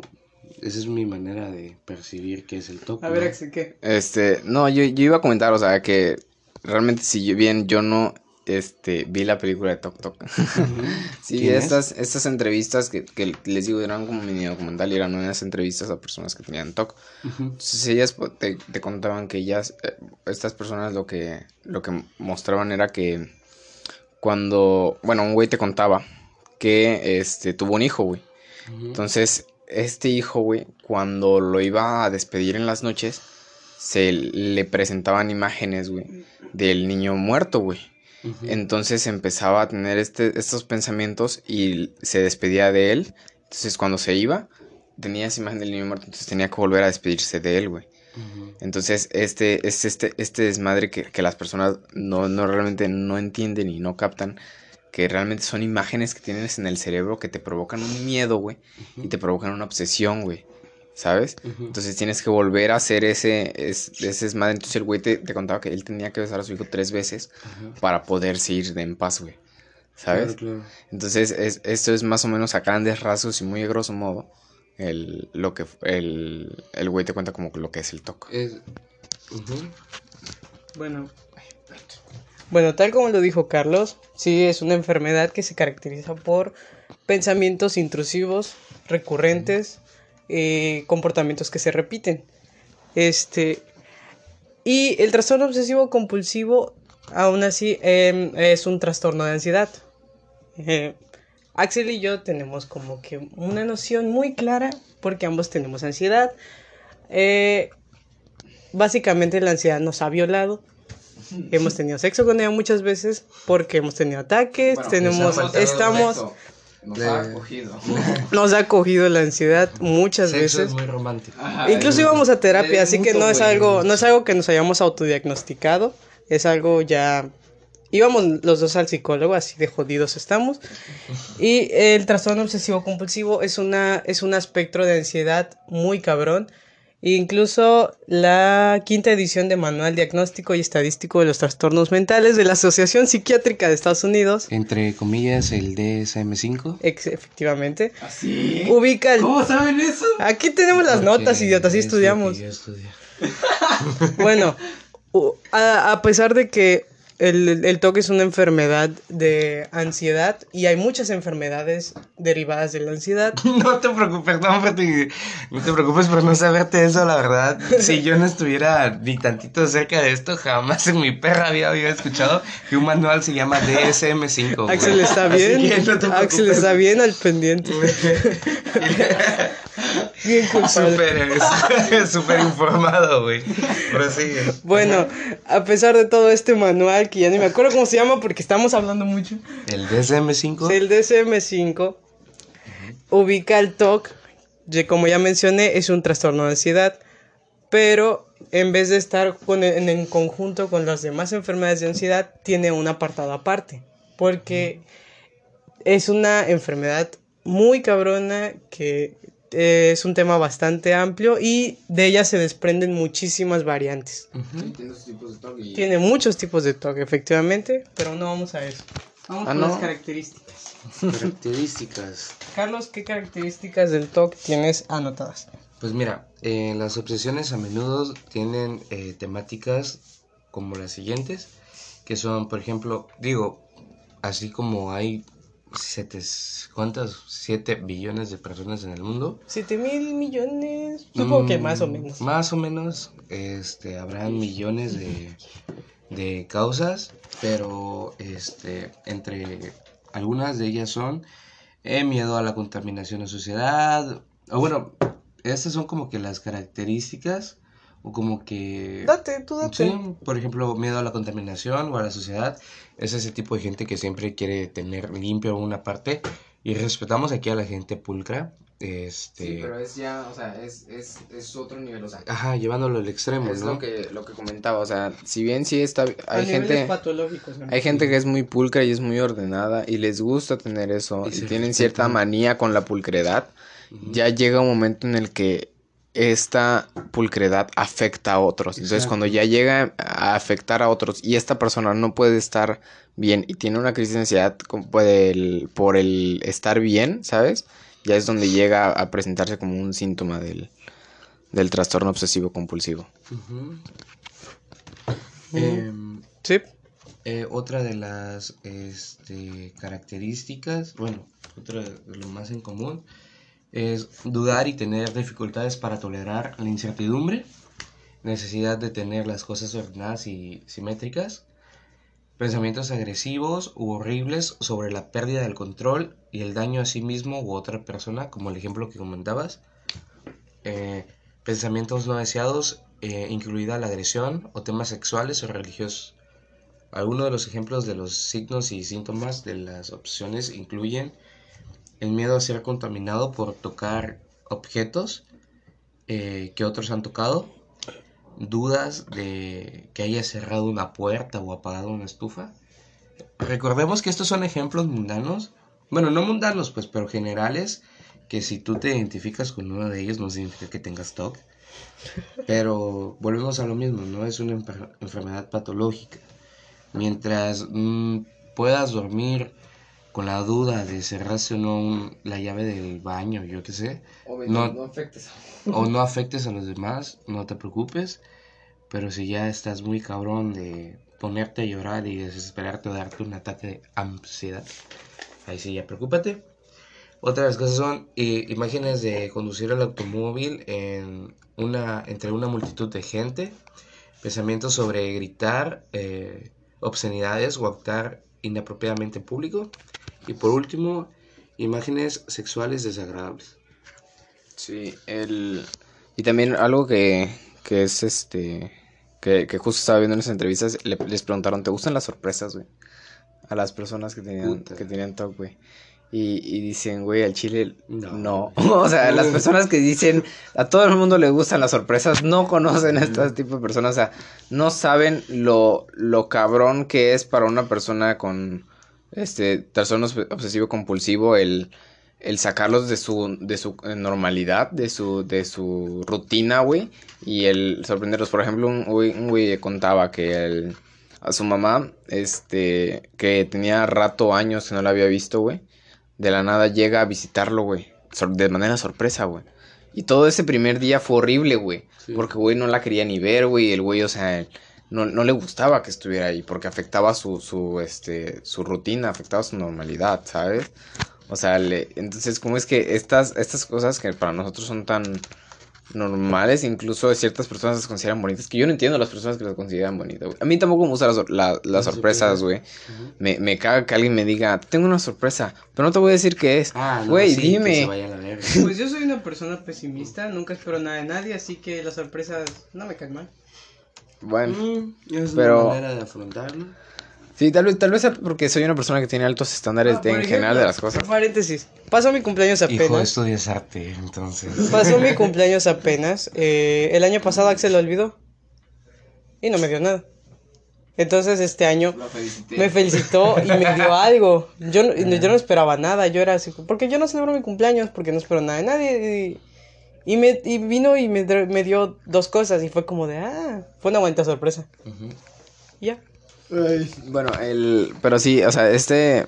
esa es mi manera de percibir qué es el TOC. A ver, ¿no? Axel, ¿qué? Este, no, yo, yo iba a comentar, o sea, que realmente si yo- bien yo no este vi la película de Tok Tok. sí, estas estas entrevistas que, que les digo eran como mini documental y eran unas entrevistas a personas que tenían TOC. Ujú. Entonces ellas te, te contaban que ellas, eh, estas personas lo que, lo que mostraban era que cuando, bueno, un güey te contaba que este tuvo un hijo, güey. Entonces, este hijo, güey, cuando lo iba a despedir en las noches, se le presentaban imágenes, güey, del niño muerto, güey. Entonces empezaba a tener este, estos pensamientos y se despedía de él. Entonces, cuando se iba, tenía esa imagen del niño muerto, entonces tenía que volver a despedirse de él, güey. Entonces, este, es este, este desmadre que, que las personas no, no realmente no entienden y no captan, que realmente son imágenes que tienes en el cerebro que te provocan un miedo, güey, y te provocan una obsesión, güey, ¿sabes? Entonces tienes que volver a hacer ese, es- ese desmadre. Entonces el güey te, te contaba que él tenía que besar a su hijo tres veces para poderse ir de en paz, güey, ¿sabes? Claro, claro. Entonces, es, esto es más o menos a grandes rasgos y muy a grosso modo el, lo que el, el güey te cuenta como lo que es el TOC. Es-. Bueno. Bueno, tal como lo dijo Carlos, sí es una enfermedad que se caracteriza por pensamientos intrusivos, recurrentes, eh, comportamientos que se repiten. Este. Y el trastorno obsesivo compulsivo, aún así, em, es un trastorno de ansiedad. Axel y yo tenemos como que una noción muy clara porque ambos tenemos ansiedad. Eh, básicamente la ansiedad nos ha violado. Hemos tenido sexo con ella muchas veces porque hemos tenido ataques, Bueno, tenemos, estamos, Nos ha ha cogido. nos ha cogido la ansiedad muchas Sexo veces. es muy romántico. Incluso íbamos a terapia, así que no es algo, no es algo que nos hayamos autodiagnosticado, es algo ya íbamos los dos al psicólogo, así de jodidos estamos. Y el trastorno obsesivo compulsivo es una es un aspecto de ansiedad muy cabrón. Incluso la quinta edición de Manual Diagnóstico y Estadístico de los Trastornos Mentales de la Asociación Psiquiátrica de Estados Unidos, Entre comillas, el DSM5. ex- efectivamente, ¿Así? ubica el... ¿Cómo saben eso? Aquí tenemos las notas, idiotas, así estudiamos. yo. Bueno, a pesar de que el, el TOC es una enfermedad de ansiedad y hay muchas enfermedades derivadas de la ansiedad. No te preocupes, no, no te preocupes por no saberte eso, la verdad. Si yo no estuviera ni tantito cerca de esto, jamás en mi perra había escuchado que un manual se llama DSM5. güey. Axel está bien, no Axel está bien al pendiente. Bien culpable. Súper, súper informado, güey. Bueno, a pesar de todo este manual, que ya ni me acuerdo cómo se llama porque estamos hablando mucho, El DSM5. el DSM-5 ubica el TOC, que como ya mencioné, es un trastorno de ansiedad, pero en vez de estar con en, en conjunto con las demás enfermedades de ansiedad, tiene un apartado aparte, porque es una enfermedad muy cabrona que eh, es un tema bastante amplio y de ella se desprenden muchísimas variantes. Tiene muchos tipos de TOC, efectivamente, pero no vamos a eso. Vamos Ah, con ¿no? las características. Características. Carlos, ¿qué características del TOC tienes anotadas? Pues mira, eh, las obsesiones a menudo tienen eh, temáticas como las siguientes, que son, por ejemplo, digo, así como hay siete, ¿cuántas? 7 billones de personas en el mundo. 7 mil millones, supongo que más o Mm, menos. Más o menos, este, habrán millones de, de causas, pero este, entre algunas de ellas son eh, miedo a la contaminación en sociedad, o bueno, estas son como que las características, o como que... Date, tú date. Sí, por ejemplo, miedo a la contaminación o a la sociedad. Es ese tipo de gente que siempre quiere tener limpio una parte. Y respetamos aquí a la gente pulcra. Este. Sí, pero es ya, o sea, es, es, es otro nivel, o sea. Ajá, llevándolo al extremo, Es ¿no? lo que, lo que comentaba, o sea, si bien sí está, hay gente, patológicos. ¿no? hay gente que es muy pulcra y es muy ordenada y les gusta tener eso Y tienen respeta. cierta manía con la pulcredad, ya llega un momento en el que esta pulcredad afecta a otros. Entonces, Exacto. cuando ya llega a afectar a otros y esta persona no puede estar bien y tiene una crisis de ansiedad con- por el, por el estar bien, ¿sabes? Ya es donde llega a presentarse como un síntoma del, del trastorno obsesivo compulsivo. Em, Sí. eh, otra de las este, características, bueno, otra de lo más en común, es dudar y tener dificultades para tolerar la incertidumbre, necesidad de tener las cosas ordenadas y simétricas, pensamientos agresivos u horribles sobre la pérdida del control y el daño a sí mismo u otra persona, como el ejemplo que comentabas, eh, pensamientos no deseados, eh, incluida la agresión o temas sexuales o religiosos. Algunos de los ejemplos de los signos y síntomas de las obsesiones incluyen el miedo a ser contaminado por tocar objetos eh, que otros han tocado, dudas de que haya cerrado una puerta o apagado una estufa. Recordemos que estos son ejemplos mundanos, bueno, no mundanos, pues, pero generales, que si tú te identificas con uno de ellos no significa que tengas TOC. Pero volvemos a lo mismo, no es una enfer- enfermedad patológica. Mientras mm, puedas dormir con la duda de cerrarse o no la llave del baño, yo qué sé, No- no afectes. o no afectes a los demás, no te preocupes. Pero si ya estás muy cabrón de ponerte a llorar y desesperarte o darte un ataque de ansiedad, ahí sí ya preocúpate. Otras cosas son eh, imágenes de conducir el automóvil en una, entre una multitud de gente, pensamientos sobre gritar, eh, obscenidades o actuar inapropiadamente en público. Y por último, imágenes sexuales desagradables. Sí, el... Y también algo que, que es este... Que, que justo estaba viendo en esas entrevistas, le- les preguntaron, ¿te gustan las sorpresas, güey? A las personas que tenían, Puta. que tenían TOC, güey. Y, y dicen, güey, al chile, No. no. o sea, las personas que dicen, a todo el mundo le gustan las sorpresas, no conocen a este tipo de personas, o sea, no saben lo, lo cabrón que es para una persona con, este, trastorno obs- obsesivo compulsivo el el sacarlos de su, de su eh, normalidad, de su, de su rutina, güey, y el sorprenderlos. Por ejemplo, un güey, un güey contaba que el- a su mamá, este, que tenía rato, años que no la había visto, güey, de la nada llega a visitarlo, güey, de manera sorpresa, güey. Y todo ese primer día fue horrible, güey, Sí. porque, güey, no la quería ni ver, güey, el güey, o sea, no, no le gustaba que estuviera ahí, porque afectaba su, su, este, su rutina, afectaba su normalidad, ¿sabes? O sea, le- entonces, ¿cómo es que estas, estas cosas que para nosotros son tan normales, incluso ciertas personas las consideran bonitas, que yo no entiendo a las personas que las consideran bonitas, güey. A mí tampoco me gustan las, la- las Las sorpresas, güey. Me, me caga que alguien me diga, tengo una sorpresa, pero no te voy a decir qué es. Ah, no, Güey, sí, que dime. se vaya a la verga. Pues yo soy una persona pesimista, nunca espero nada de nadie, así que las sorpresas no me caen mal. Bueno, Mm, es pero- una manera de afrontarlo. sí, tal vez, tal vez porque soy una persona que tiene altos estándares Ah, de- en general de las cosas. Paréntesis. Pasó mi cumpleaños Hijo, apenas. estudias arte, entonces. Pasó mi cumpleaños apenas. eh, el año pasado Axel lo olvidó. Y no me dio nada. Entonces este año me felicitó y me dio algo. Yo, no- yo no esperaba nada. Yo era así. Porque yo no celebro mi cumpleaños porque no espero nada de nadie. Y, me, y vino y me, me dio dos cosas. Y fue como de, ah, fue una bonita sorpresa. Ya. Bueno, el, pero sí, o sea, este,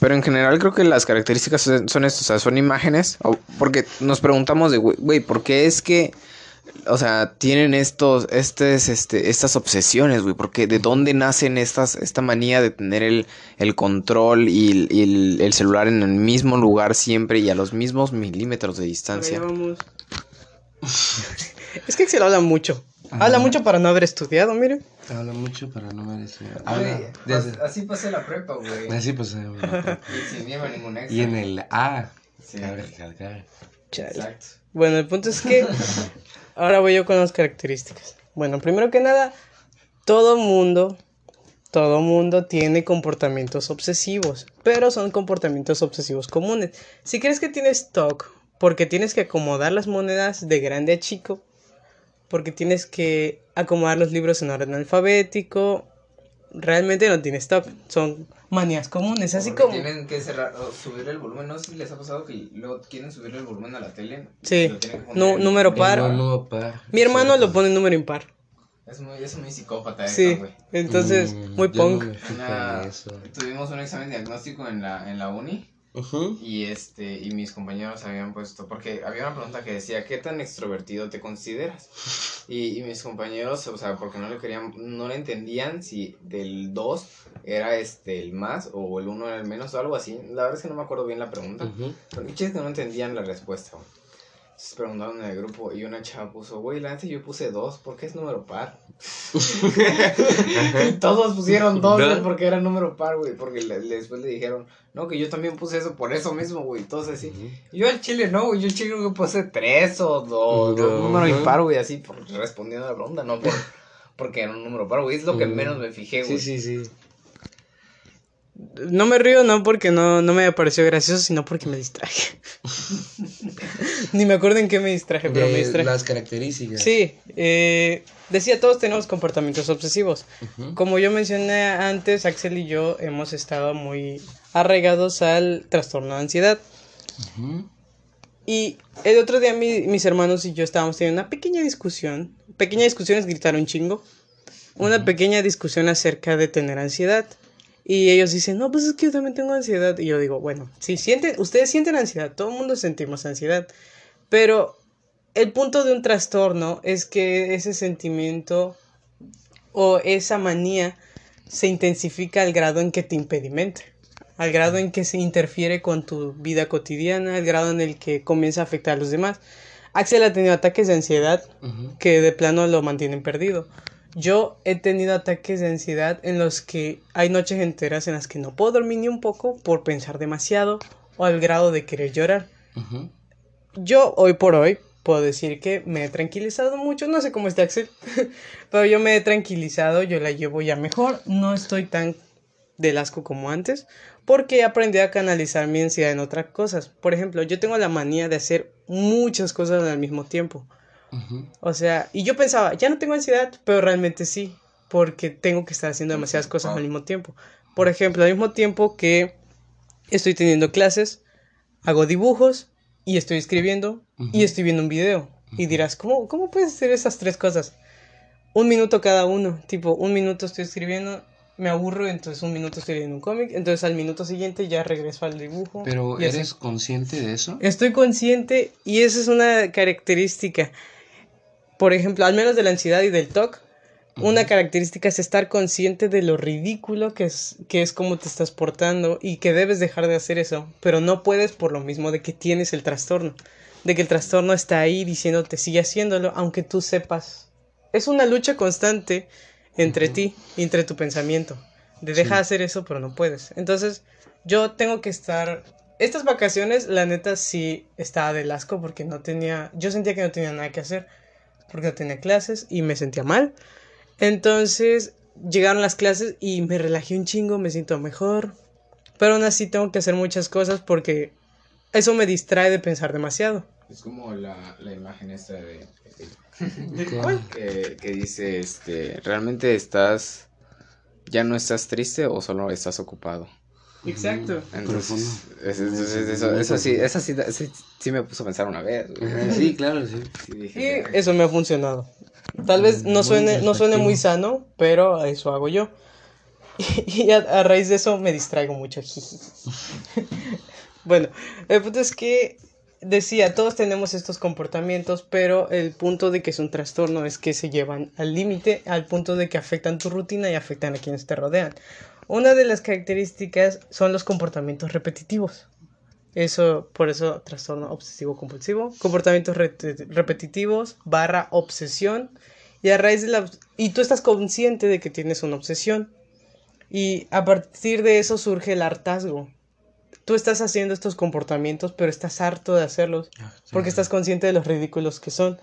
pero en general creo que las características son son estas, o sea, son imágenes, o- porque nos preguntamos de, güey, güey, ¿por qué es que o sea, tienen estos, estes, este, estas obsesiones, güey, porque de dónde nacen estas, esta manía de tener el, el control y, el- y el, el celular en el mismo lugar siempre y a los mismos milímetros de distancia. Vamos. es que Axel habla mucho. Habla mucho para no haber estudiado, miren. Habla mucho para no. Güey, Habla. pues, desde- así pasé la prepa, güey. Así pues. eh, Y sin llevar ningún extra. Y en el A. Sí. Cabe recalcar. Chale. Exacto. Bueno, el punto es que ahora voy yo con las características. Bueno, primero que nada, todo mundo, todo mundo tiene comportamientos obsesivos, pero son comportamientos obsesivos comunes. Si crees que tienes TOC, porque tienes que acomodar las monedas de grande a chico, porque tienes que acomodar los libros en orden alfabético, realmente no tienes TOC, son manías comunes, así Porque como... Tienen que cerrar, o subir el volumen. No sé si les ha pasado que luego quieren subir el volumen a la tele. Sí. Lo tienen que poner Nu- en- número par. No, no, pa. Mi hermano lo pone en número impar. Es muy, es muy psicópata eso, Sí, güey. entonces, Mm, muy punk. No Una- tuvimos un examen diagnóstico en la, en la uni Y este y mis compañeros habían puesto porque había una pregunta que decía ¿qué tan extrovertido te consideras? Y, y mis compañeros, o sea, porque no le querían no le entendían si del 2 era este el más o el 1 era el menos o algo así. La verdad es que no me acuerdo bien la pregunta. Pero el chiste es que no entendían la respuesta, Entonces preguntaron en el grupo y una chava puso, güey, la yo puse dos, ¿por qué es número par? y todos pusieron dos, güey, ¿No? porque era número par, güey, porque le- le- después le dijeron, no, que yo también puse eso por eso mismo, güey, entonces. Y Yo al chile no, güey, yo al chile que puse tres o dos, No, número ajá. impar, güey, así, por, respondiendo a la pregunta, no por, porque era un número par, güey, es lo que menos me fijé, güey. Sí, sí, sí. No me río no porque no, no me pareció gracioso, sino porque me distraje. Ni me acuerdo en qué me distraje, pero me distraje. las características. Sí, eh, decía, todos tenemos comportamientos obsesivos. Como yo mencioné antes, Axel y yo hemos estado muy arraigados al trastorno de ansiedad. Y el otro día mi- mis hermanos y yo estábamos teniendo una pequeña discusión. Pequeña discusión es gritar un chingo. Una pequeña discusión acerca de tener ansiedad. Y ellos dicen, no, pues es que yo también tengo ansiedad. Y yo digo, bueno, si sienten, ustedes sienten ansiedad, todo el mundo sentimos ansiedad. Pero el punto de un trastorno es que ese sentimiento o esa manía se intensifica al grado en que te impedimenta, al grado en que se interfiere con tu vida cotidiana, al grado en el que comienza a afectar a los demás. Axel ha tenido ataques de ansiedad que de plano lo mantienen perdido. Yo he tenido ataques de ansiedad en los que hay noches enteras en las que no puedo dormir ni un poco por pensar demasiado o al grado de querer llorar. Yo hoy por hoy puedo decir que me he tranquilizado mucho, no sé cómo está Axel, pero yo me he tranquilizado, yo la llevo ya mejor, no estoy tan del asco como antes, porque he aprendido a canalizar mi ansiedad en otras cosas. Por ejemplo, yo tengo la manía de hacer muchas cosas al mismo tiempo. O sea, y yo pensaba, ya no tengo ansiedad, pero realmente sí, porque tengo que estar haciendo demasiadas cosas al mismo tiempo. Por ejemplo, al mismo tiempo que estoy teniendo clases, hago dibujos y estoy escribiendo y estoy viendo un video. Y dirás, ¿cómo, ¿cómo puedes hacer esas tres cosas? Un minuto cada uno, tipo, un minuto estoy escribiendo, me aburro, entonces un minuto estoy leyendo un cómic, entonces al minuto siguiente ya regreso al dibujo. Pero así. ¿eres consciente de eso? Estoy consciente y esa es una característica. Por ejemplo, al menos de la ansiedad y del TOC, una característica es estar consciente de lo ridículo que es, que es cómo te estás portando y que debes dejar de hacer eso, pero no puedes por lo mismo de que tienes el trastorno, de que el trastorno está ahí diciéndote sigue haciéndolo, aunque tú sepas. Es una lucha constante entre ti y entre tu pensamiento, de deja de hacer eso, pero no puedes. Entonces, yo tengo que estar estas vacaciones, la neta, sí estaba del asco porque no tenía. Yo sentía que no tenía nada que hacer. Porque no tenía clases y me sentía mal. Entonces llegaron las clases y me relajé un chingo, me siento mejor. Pero aún así tengo que hacer muchas cosas porque eso me distrae de pensar demasiado. Es como la, la imagen esta de... ¿Cuál? que, que dice, este, ¿realmente estás, ya no estás triste o solo estás ocupado? Exacto. Entonces, Profundo. es- es- es- eso, eso sí, eso sí, sí, sí me puso a pensar una vez. güey. Sí, claro, sí. Sí, Y eso me ha funcionado. Tal vez no suene, no suene muy sano, pero eso hago yo. Y a, a raíz de eso me distraigo mucho. bueno, el punto es que decía, todos tenemos estos comportamientos, pero el punto de que es un trastorno es que se llevan al límite, al punto de que afectan tu rutina y afectan a quienes te rodean. Una de las características son los comportamientos repetitivos. Eso, por eso, trastorno obsesivo compulsivo, comportamientos re- repetitivos, barra obsesión, y a raíz de la... Y tú estás consciente de que tienes una obsesión, y a partir de eso surge el hartazgo. Tú estás haciendo estos comportamientos, pero estás harto de hacerlos, porque estás consciente de los ridículos que son.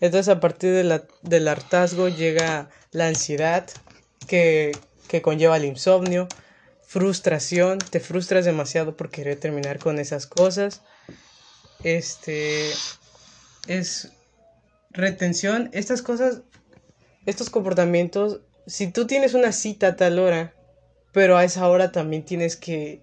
Entonces, a partir de la- del hartazgo llega la ansiedad, que, que conlleva el insomnio, frustración, te frustras demasiado por querer terminar con esas cosas. Este es retención, estas cosas, estos comportamientos, si tú tienes una cita a tal hora, pero a esa hora también tienes que,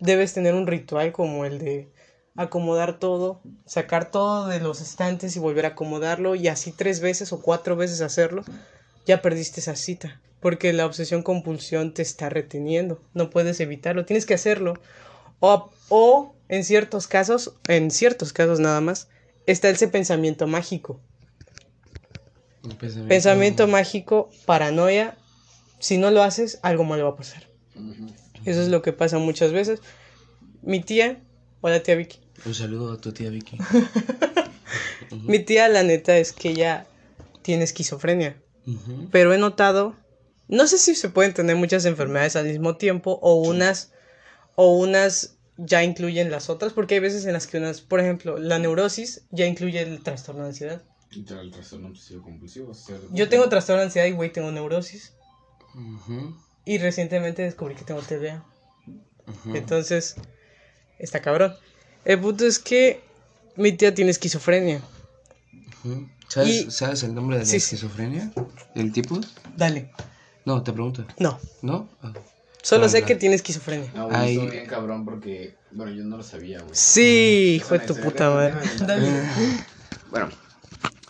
debes tener un ritual como el de acomodar todo, sacar todo de los estantes y volver a acomodarlo y así tres veces o cuatro veces hacerlo, ya perdiste esa cita, porque la obsesión compulsión te está reteniendo, no puedes evitarlo, tienes que hacerlo. O, o en ciertos casos, en ciertos casos nada más, está ese pensamiento mágico. Pensamiento- Pensamiento mágico, paranoia, si no lo haces, algo malo va a pasar. Eso es lo que pasa muchas veces. Mi tía, hola tía Vicky. Un saludo a tu tía Vicky. Mi tía, la neta, es que ella tiene esquizofrenia. Pero he notado, no sé si se pueden tener muchas enfermedades al mismo tiempo o unas, o unas ya incluyen las otras, porque hay veces en las que unas, por ejemplo, la neurosis ya incluye el trastorno de ansiedad. Entra el trastorno obsesivo compulsivo. Yo tengo trastorno de ansiedad y güey, tengo neurosis. Y recientemente descubrí que tengo TDA. Entonces, está cabrón. El punto es que mi tía tiene esquizofrenia. ¿Sabes, Y- ¿Sabes el nombre de la Sí, sí. esquizofrenia? ¿El tipo? Dale. No, te pregunto. No. ¿No? Ah. Solo sé que tiene esquizofrenia. No, güey, estuvo bien cabrón porque, bueno, yo no lo sabía, güey. Sí, hijo de tu puta madre. Bueno,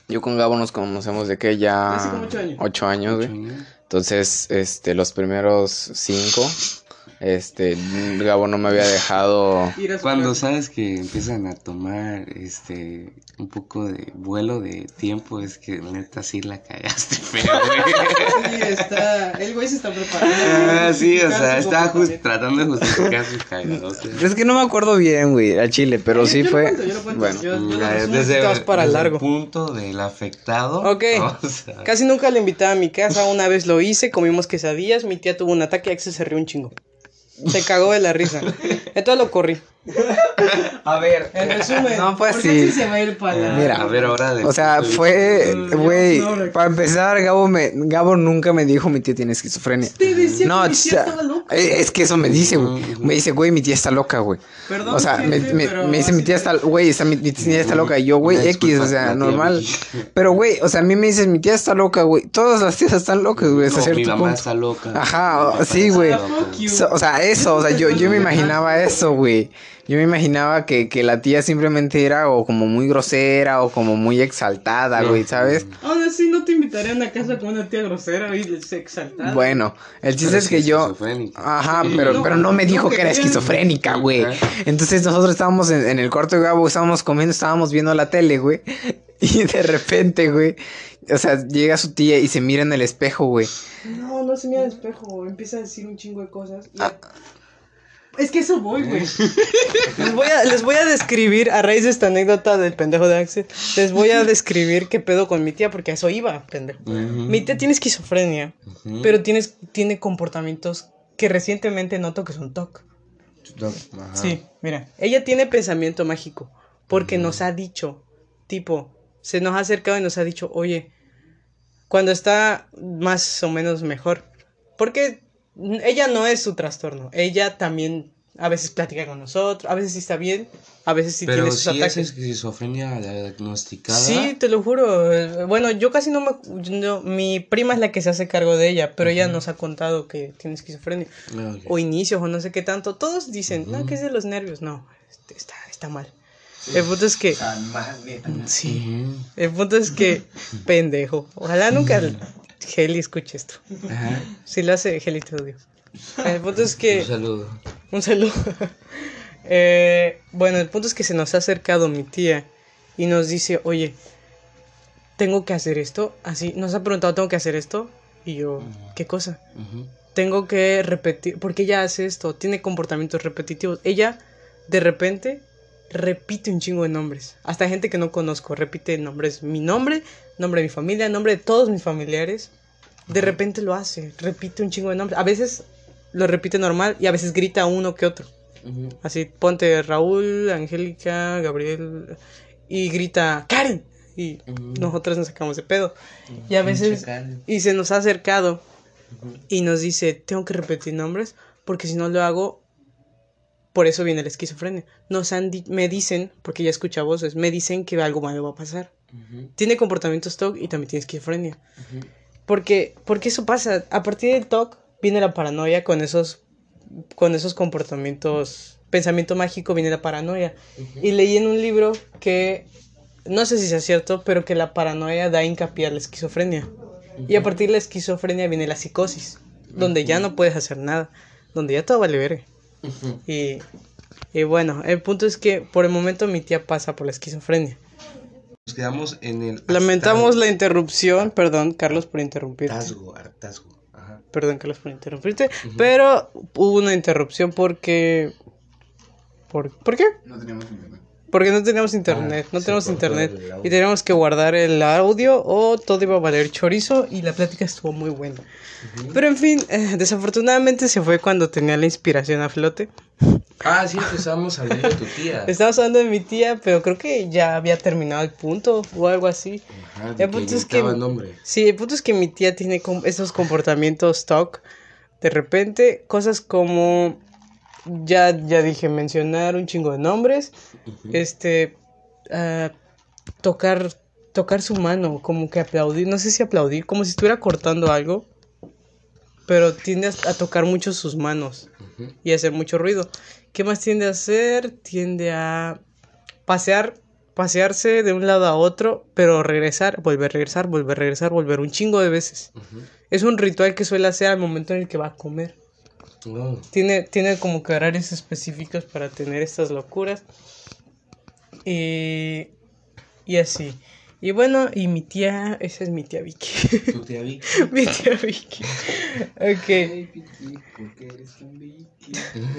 yo con Gabo nos conocemos de que ya Hace como ocho años. ocho años, güey. Entonces, este, los primeros cinco, este, Gabo no me había dejado. A Cuando sabes que empiezan a tomar este un poco de vuelo de tiempo, es que neta sí la cagaste feo, güey. Sí, está. El güey se está preparando. Ah, sí, o sea, estaba just- tratando de justificar sus cagadotes. Es que no me acuerdo bien, güey, al chile, pero sí Yo lo fue. desde, para desde largo. el punto del afectado. Ok. o sea, Casi nunca le invitaba a mi casa, una vez lo hice, comimos quesadillas, mi tía tuvo un ataque y Axel se rió un chingo. Se cagó de la risa. Entonces lo corrí. A ver, En resumen, no fue ¿por qué así. Axel se va a ir para la- Mira, a ver ahora de O sea, fue, güey, No, no, para empezar, Gabo, me, Gabo nunca me dijo mi tía tiene esquizofrenia. Te decía No, que mi o tía sea, estaba loca. eh, es que eso me dice, güey. Me dice, güey, mi tía está loca, güey. Perdón, O sea, me, gente, me- pero me dice, mi tía está, güey, está, mi, mi tía está loca. Y yo, güey, X, o sea, normal. Pero, güey, o sea, a mí me dices, mi tía está loca, güey. Todas las tías están locas, güey, No, mi cierto mamá punto. está loca. Ajá, sí, güey. So- o sea, eso, o sea, yo, yo me imaginaba eso, güey. Yo me imaginaba que, que la tía simplemente era o como muy grosera o como muy exaltada, güey, ¿sabes? Aún así no te invitaré a una casa con una tía grosera y exaltada. Bueno, el chiste Pero es que yo... Ajá, pero, No, pero no me dijo no, que que era esquizofrénica, güey. Entonces nosotros estábamos en, en el cuarto de Gabo, estábamos comiendo, estábamos viendo la tele, güey. Y de repente, güey, o sea, llega su tía y se mira en el espejo, güey. No, no se mira al espejo, empieza a decir un chingo de cosas. y- Ah. Es que eso voy, güey. les, voy a, les voy a describir, a raíz de esta anécdota del pendejo de Axel, les voy a describir qué pedo con mi tía, porque a eso iba, pendejo. Mi tía tiene esquizofrenia, pero tienes, tiene comportamientos que recientemente noto que son TOC. Ajá. Sí, mira, ella tiene pensamiento mágico, porque nos ha dicho, tipo, se nos ha acercado y nos ha dicho, oye, cuando está más o menos mejor, porque ella no es su trastorno, ella también a veces platica con nosotros, a veces sí está bien, a veces sí Pero tiene sus es ataques. esquizofrenia diagnosticada. Sí, te lo juro. Bueno, yo casi no me... no, mi prima es la que se hace cargo de ella, pero ella nos ha contado que tiene esquizofrenia. Ah. O inicios o no sé qué tanto. Todos dicen, no, que es de los nervios. No, este, está, está mal. El punto es que... Sí. El punto es que... Pendejo. Ojalá nunca Heli escuche esto. Ajá. Si lo hace, Heli te odio. El punto es que... Un saludo. Un saludo. Eh, bueno, el punto es que se nos ha acercado mi tía y nos dice, oye, tengo que hacer esto. Así, nos ha preguntado, ¿tengo que hacer esto? Y yo, ¿qué cosa? Tengo que repetir, porque ella hace esto, tiene comportamientos repetitivos. Ella, de repente, repite un chingo de nombres. Hasta gente que no conozco, repite nombres. Mi nombre, nombre de mi familia, nombre de todos mis familiares. De repente lo hace, repite un chingo de nombres. A veces lo repite normal y a veces grita uno que otro. Ujú. Así, ponte Raúl, Angélica, Gabriel y grita Karen. Y Ujú. nosotros nos sacamos de pedo. Y a veces, y se nos ha acercado y nos dice, tengo que repetir nombres porque si no lo hago, por eso viene la esquizofrenia. Nos han di- me dicen, porque ya escucha voces, me dicen que algo malo va a pasar. Tiene comportamientos TOC y también tiene esquizofrenia. Ujú. Porque, porque eso pasa. A partir del TOC viene la paranoia con esos, con esos comportamientos. Pensamiento mágico viene la paranoia. Y leí en un libro que, no sé si sea cierto, pero que la paranoia da hincapié a la esquizofrenia. Y a partir de la esquizofrenia viene la psicosis, donde ya no puedes hacer nada, donde ya todo vale verga. Y, y bueno, el punto es que por el momento mi tía pasa por la esquizofrenia. Nos quedamos en el Lamentamos la interrupción, perdón Carlos por interrumpirte. hartazgo, hartazgo. Ajá. Perdón, Carlos, por interrumpirte. Pero hubo una interrupción porque. ¿Por, ¿por qué? No teníamos internet. Porque no teníamos internet. Ah, no tenemos internet. audio. Y teníamos que guardar el audio o todo iba a valer chorizo. Y la plática estuvo muy buena. Pero en fin, eh, desafortunadamente se fue cuando tenía la inspiración a flote. Ah, sí, que estábamos hablando de tu tía. Estábamos hablando de mi tía, pero creo que ya había terminado el punto o algo así. Ajá, de El que punto es que- nombre. Sí, el punto es que mi tía tiene com- esos comportamientos TOC. De repente, cosas como. Ya, ya dije, mencionar un chingo de nombres. Este. ah, tocar. Tocar su mano, como que aplaudir. No sé si aplaudir, como si estuviera cortando algo. Pero tiende a, tocar mucho sus manos Ujú. y hacer mucho ruido. ¿Qué más tiende a hacer? Tiende a pasear, pasearse de un lado a otro, pero regresar, volver a regresar, volver a regresar, volver un chingo de veces. Es un ritual que suele hacer al momento en el que va a comer. Tiene, tiene como que horarios específicos para tener estas locuras. Y, y así. Y bueno, y mi tía, esa es mi tía Vicky. tu tía Vicky. mi tía Vicky. Ok. Hey, Vicky, ¿por qué eres tan Vicky?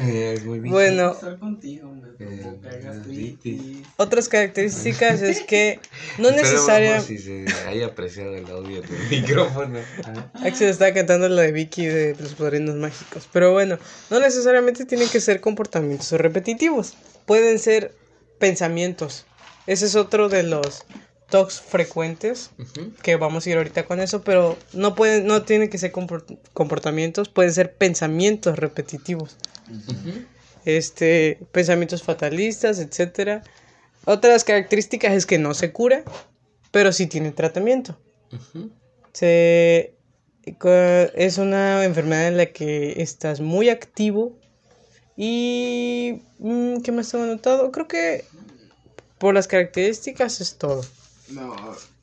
Es muy Vicky. Bueno, Estar contigo me provoca Eh, gastritis. otras características es que no necesaria. si se haya apreciado el audio del micrófono. Ajá. Axel está cantando la de Vicky de los padrinos mágicos. Pero bueno, no necesariamente tienen que ser comportamientos repetitivos. Pueden ser pensamientos. Ese es otro de los talks frecuentes. Que vamos a ir ahorita con eso. Pero no pueden, no tienen que ser comport- comportamientos. Pueden ser pensamientos repetitivos. Este, pensamientos fatalistas, etcétera. Otras características es que no se cura, pero sí tiene tratamiento. Se, es una enfermedad en la que estás muy activo y mm, ¿qué más tengo anotado? Creo que por las características es todo. No,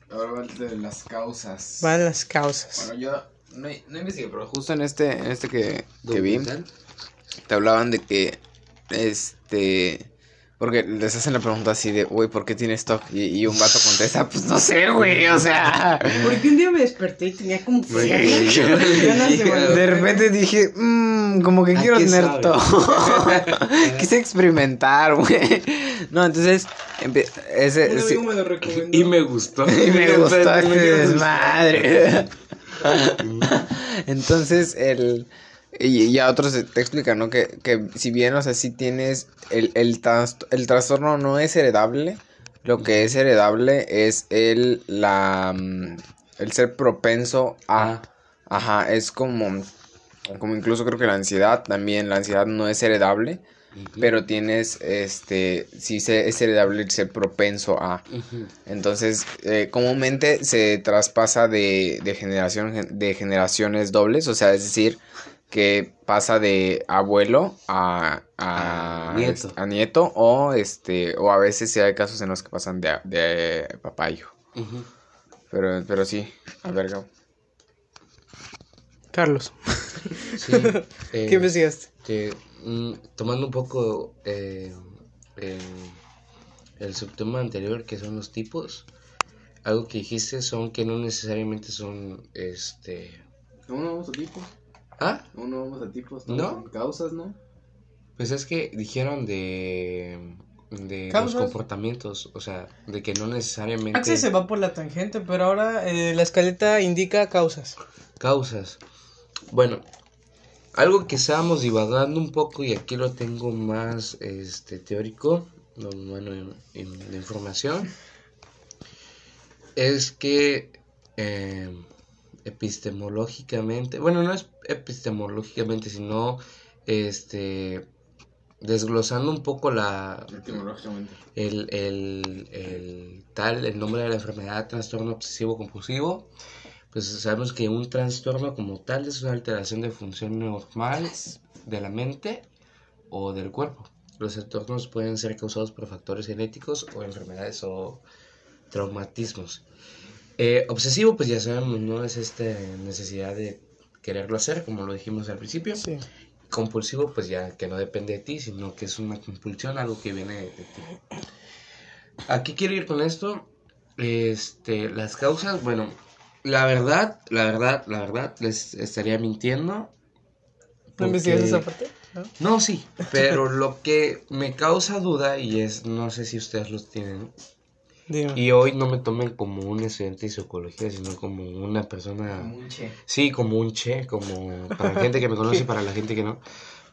ahora va de las causas. Van las causas. Bueno, yo no, no investigué, pero justo en este, en este que, que vi, te hablaban de que, este, porque les hacen la pregunta así de, güey, ¿por qué tienes TOC? Y, y un vato contesta, pues no sé, güey, o sea, Porque un día me desperté y tenía como le de repente dije, mmm, como que ¿A quiero tener sabe? TOC. Quise experimentar, güey. No, entonces, empe- ese, Un sí, amigo me lo recomendó. Y me gustó. y me gustó este desmadre. Entonces, el. Y ya otros te explican, ¿no? Que, que si bien, o sea, si tienes. El, el, trans- el trastorno no es heredable. Lo que es heredable es el. La. mm, El ser propenso a. Ajá, es como. Como incluso creo que la ansiedad también. La ansiedad no es heredable. Pero tienes. Este. Sí se- es heredable el ser propenso a. Entonces, eh, comúnmente se traspasa de, de, generación, de generaciones dobles, o sea, es decir, que pasa de abuelo a, a, A nieto. a nieto, o este, o a veces sí hay casos en los que pasan de, de papá a hijo. Pero, pero sí, a ver, Gabo. Carlos, Sí. eh, ¿qué investigaste? que mm, tomando un poco eh, el, el subtema anterior, que son los tipos, algo que dijiste son que no necesariamente son, este... ¿Aún no a tipos? Ah, ¿Aún no vamos a tipos? No. Causas, ¿no? pues es que dijeron de... De los comportamientos, o sea, de que no necesariamente... Axel se va por la tangente, pero ahora eh, la escaleta indica causas. Causas. Bueno, algo que estábamos divagando un poco y aquí lo tengo más este teórico, no, bueno, en, en la información, es que eh, epistemológicamente, bueno, no es epistemológicamente, sino este desglosando un poco la el, el tal, el nombre de la enfermedad, trastorno obsesivo compulsivo, pues sabemos que un trastorno como tal es una alteración de función normal de la mente o del cuerpo. Los trastornos pueden ser causados por factores genéticos o enfermedades o traumatismos. Eh, obsesivo, pues ya sabemos, no es esta necesidad de quererlo hacer, como lo dijimos al principio. Sí. Compulsivo, pues ya que no depende de ti, sino que es una compulsión, algo que viene de, ti. ¿A qué quiero ir con esto? Este, las causas, bueno, la verdad, la verdad, la verdad, les estaría mintiendo. ¿No porque- esa parte? ¿No? No, sí, pero lo que me causa duda y es, no sé si ustedes los tienen, Dime. y hoy no me tomen como un estudiante de psicología, sino como una persona... Muche. Sí, como un che, como para la gente que me conoce y para la gente que no.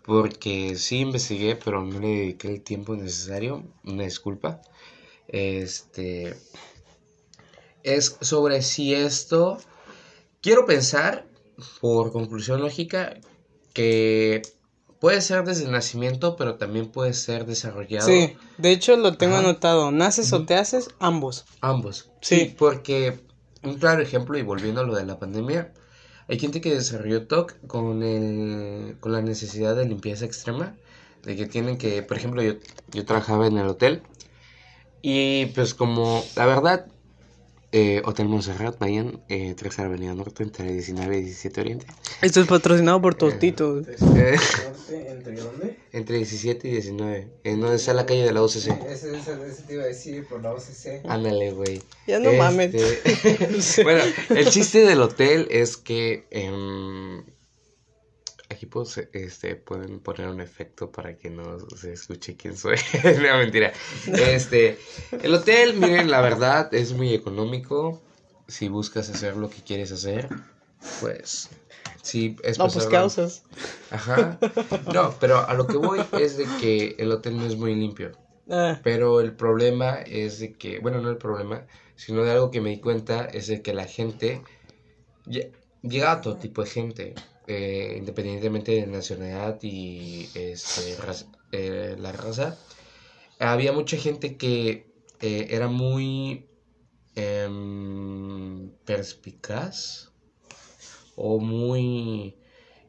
Porque sí investigué, pero no le dediqué el tiempo necesario. Una disculpa. Este. Es sobre si esto. Quiero pensar, por conclusión lógica, que puede ser desde el nacimiento, pero también puede ser desarrollado. Sí, de hecho lo tengo Ajá. anotado. ¿Naces o te haces? Ambos. Ambos. Sí. Sí. porque un claro ejemplo, y volviendo a lo de la pandemia, hay gente que desarrolló TOC con, el, con la necesidad de limpieza extrema, de que tienen que, por ejemplo, yo, yo trabajaba en el hotel, y pues como, la verdad, eh, Hotel Montserrat, vayan, eh, 3 Avenida Norte, entre 19 y 17 Oriente. Esto es patrocinado por Tostito. Eh, ¿Entre dónde? entre 17 y 19, en donde está la calle de la UCC. Ese, ese, ese te iba a decir por la OCC. Ándale, güey. Ya no Este, mames. bueno, el chiste del hotel es que aquí pues, este, pueden poner un efecto para que no se escuche quién soy. no, mentira. Este, el hotel, miren, la verdad es muy económico. Si buscas hacer lo que quieres hacer, pues sí, es No, pues causas. Ajá. No, pero a lo que voy es de que el hotel no es muy limpio. Ah, Pero el problema es de que, bueno, no el problema, sino de algo que me di cuenta es de que la gente, lle- llega a todo tipo de gente, eh, independientemente de nacionalidad y este, raz- eh, la raza. Había mucha gente que eh, era muy em, perspicaz o muy,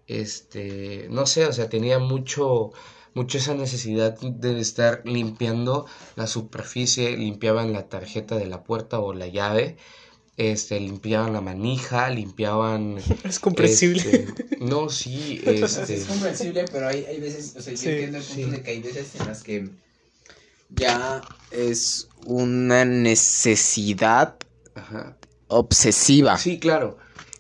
este, no sé, o sea, tenía mucho mucho esa necesidad de estar limpiando la superficie, limpiaban la tarjeta de la puerta o la llave, este, limpiaban la manija, limpiaban... es comprensible. este, no, sí, este... Es comprensible, pero hay, hay veces, o sea, yo Sí, entiendo el punto sí. de que hay veces en las que Ya es una necesidad Ajá. obsesiva. Sí, claro.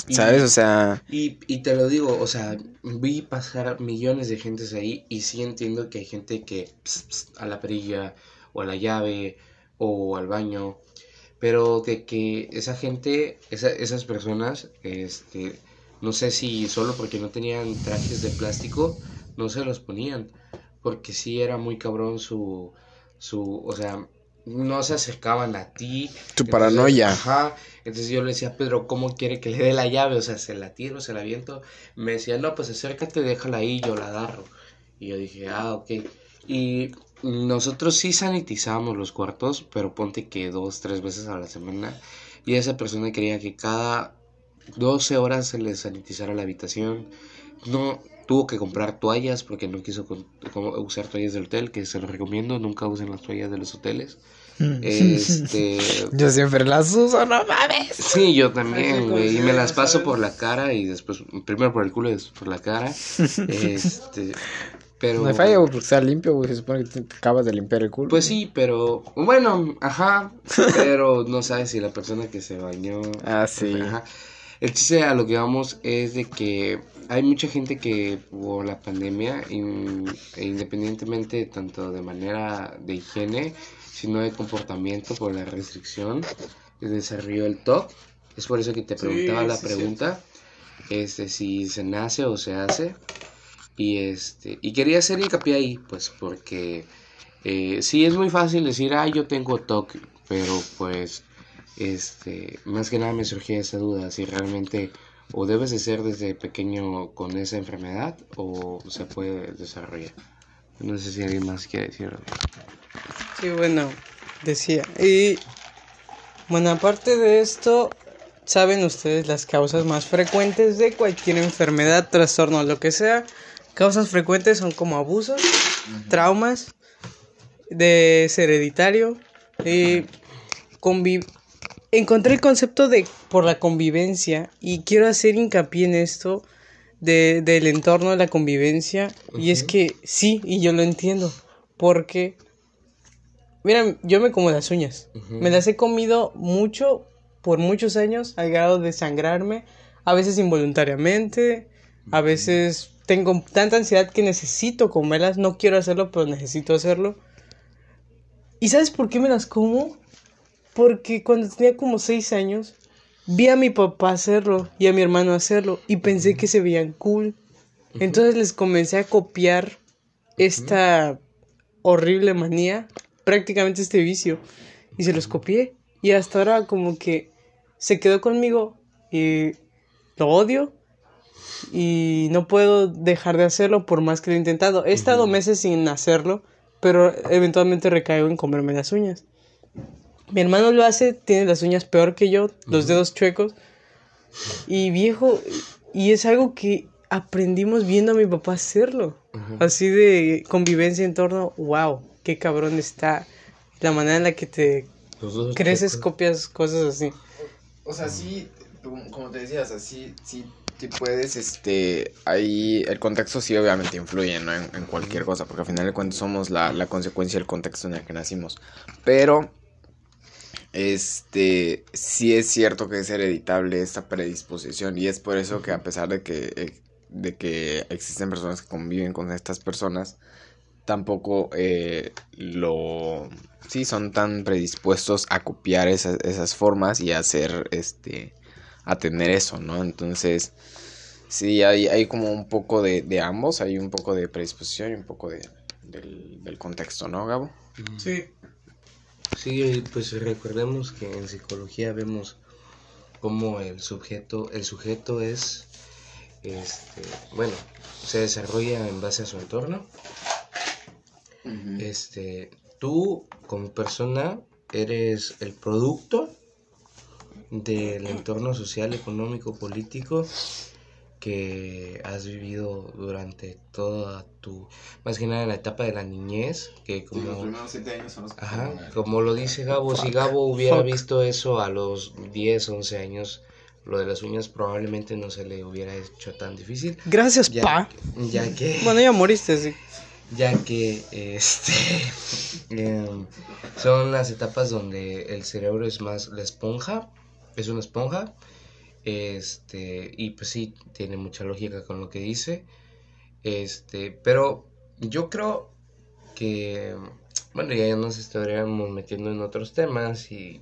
Y- ¿Sabes? O sea, Y, y te lo digo, o sea, vi pasar millones de gentes ahí y sí entiendo que hay gente que ps, ps, a la perilla o a la llave o al baño, pero de que esa gente, esa- esas personas, este, no sé si solo porque no tenían trajes de plástico, no se los ponían, porque sí era muy cabrón su, su, o sea, no se acercaban a ti. tu Entonces, paranoia. Ajá. Entonces yo le decía, Pedro, ¿cómo quiere que le dé la llave? O sea, ¿se la tiro, se la viento? Me decía, no, pues acércate, déjala ahí, yo la agarro. Y yo dije, ah, ok. Y nosotros sí sanitizábamos los cuartos, pero ponte que dos, tres veces a la semana. Y esa persona quería que cada 12 horas se le sanitizara la habitación. No tuvo que comprar toallas porque no quiso con- usar toallas del hotel, que se lo recomiendo, nunca usen las toallas de los hoteles. Este, Yo siempre las uso, no mames. Sí, yo también, güey. Y me las paso por la cara y después, primero por el culo y después por la cara. Este, Pero... No hay falla, güey, porque está limpio, güey. Se supone que te, te acabas de limpiar el culo. Pues sí, pero bueno, ajá, pero no sabes si la persona que se bañó... Ah, sí. Ajá. El chiste a lo que vamos es de que hay mucha gente que por la pandemia, in- e independientemente tanto de manera de higiene, sino de comportamiento por la restricción, desarrolló el TOC. Es por eso que te Sí, preguntaba la sí, pregunta, este, si se nace o se hace. Y este, y quería hacer hincapié ahí, pues, porque eh, sí es muy fácil decir, ah, yo tengo TOC, pero pues, este, más que nada me surgía esa duda, si realmente o debes de ser desde pequeño con esa enfermedad o se puede desarrollar. No sé si alguien más quiere decirlo. Sí, bueno, decía. Y bueno, aparte de esto, ¿saben ustedes las causas más frecuentes de cualquier enfermedad, trastorno, lo que sea? Causas frecuentes son como abusos, traumas, de ser hereditario, y convi- Encontré el concepto de por la convivencia y quiero hacer hincapié en esto de, del entorno de la convivencia y es que sí, y yo lo entiendo, porque Mira, yo me como las uñas. Me las he comido mucho, por muchos años, al grado de sangrarme. A veces involuntariamente. A veces tengo tanta ansiedad que necesito comerlas. No quiero hacerlo, pero necesito hacerlo. ¿Y sabes por qué me las como? Porque cuando tenía como seis años, vi a mi papá hacerlo y a mi hermano hacerlo. Y pensé que se veían cool. Entonces les comencé a copiar esta horrible manía, prácticamente este vicio, y se los copié. Y hasta ahora como que se quedó conmigo y lo odio y no puedo dejar de hacerlo por más que lo he intentado. He estado meses sin hacerlo, pero eventualmente recaigo en comerme las uñas. Mi hermano lo hace, tiene las uñas peor que yo, los dedos chuecos. Y viejo, y es algo que aprendimos viendo a mi papá hacerlo. Así de convivencia en torno, wow, qué cabrón está la manera en la que te creces, copias cosas así. O sea, sí, como como te decía, o sea, sí, sí puedes, este, ahí el contexto sí obviamente influye, ¿no? En, en cualquier cosa, porque al final de cuentas somos la, la consecuencia del contexto en el que nacimos. Pero, este, sí es cierto que es hereditable esta predisposición y es por eso que a pesar de que, eh, de que existen personas que conviven con estas personas, tampoco eh, lo sí son tan predispuestos a copiar esas, esas formas y a hacer este a tener eso no entonces sí hay, hay como un poco de, de ambos hay un poco de predisposición y un poco de, del, del contexto no Gabo Sí. Sí, pues recordemos que en psicología vemos cómo el sujeto, el sujeto es, este, bueno, se desarrolla en base a su entorno. Este, tú como persona eres el producto del entorno social, económico, político que has vivido durante toda tu, más que nada en la etapa de la niñez, que Sí, los como primeros siete años son los que Ajá, como lo dice Gabo, si Gabo hubiera Fuck. visto eso a los 10, 11 años, lo de las uñas probablemente no se le hubiera hecho tan difícil, Gracias, ya, pa. ya que, Bueno, ya moriste, sí. ya que este, em, son las etapas donde el cerebro es más la esponja, es una esponja, este, y pues sí, tiene mucha lógica con lo que dice, este, pero yo creo que, bueno, ya nos estaríamos metiendo en otros temas y,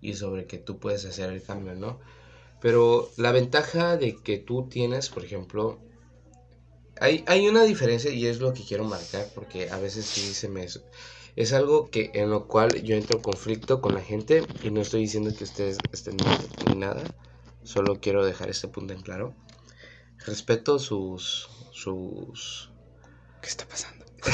y sobre que tú puedes hacer el cambio, ¿no? Pero la ventaja de que tú tienes, por ejemplo, hay, hay una diferencia y es lo que quiero marcar porque a veces sí se me... Es algo que en lo cual yo entro en conflicto con la gente y no estoy diciendo que ustedes estén mal ni nada, solo quiero dejar este punto en claro. Respeto sus... sus... ¿Qué está pasando?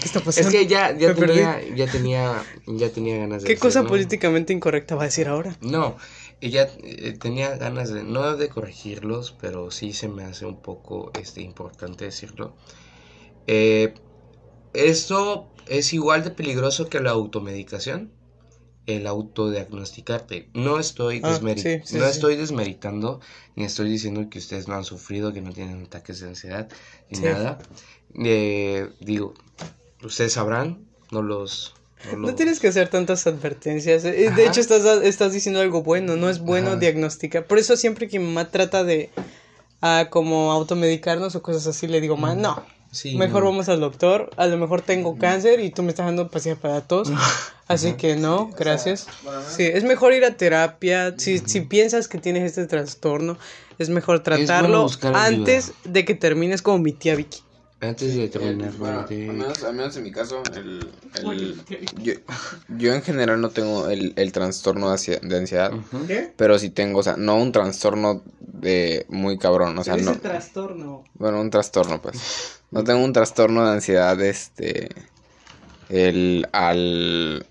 ¿Qué está pasando? Es que ya, ya tenía, ya tenía, ya tenía ganas de ¿Qué cosa decirlo. políticamente incorrecta va a decir ahora? No, ella eh, tenía ganas de, no de corregirlos, pero sí se me hace un poco este, importante decirlo. Eh, esto es igual de peligroso que la automedicación. el autodiagnosticarte. No estoy, Ah, desmeri- sí, sí, no sí. estoy desmeritando, ni estoy diciendo que ustedes no han sufrido, que no tienen ataques de ansiedad, ni nada. Eh, digo, ustedes sabrán, no los... No tienes que hacer tantas advertencias. eh, Ajá. De hecho, estás, estás diciendo algo bueno. No es bueno Ajá. diagnosticar. Por eso siempre que mi mamá trata de ah, como automedicarnos o cosas así, le digo, ma, no. Sí, Mejor no. vamos al doctor. A lo mejor tengo cáncer y tú me estás dando pastillas para tos. Así que no, gracias. Sí, es mejor ir a terapia. Si, si piensas que tienes este trastorno, es mejor tratarlo buscar ayuda. antes de que termines como mi tía Vicky. Antes de terminar, Bueno, de- al, menos, al menos en mi caso, el, el- yo, yo en general no tengo el, el trastorno de ansiedad, Ujú. ¿Qué? pero sí tengo, o sea, no un trastorno de muy cabrón, o sea, no, trastorno. bueno, un trastorno, pues. No tengo un trastorno de ansiedad, este, el, al,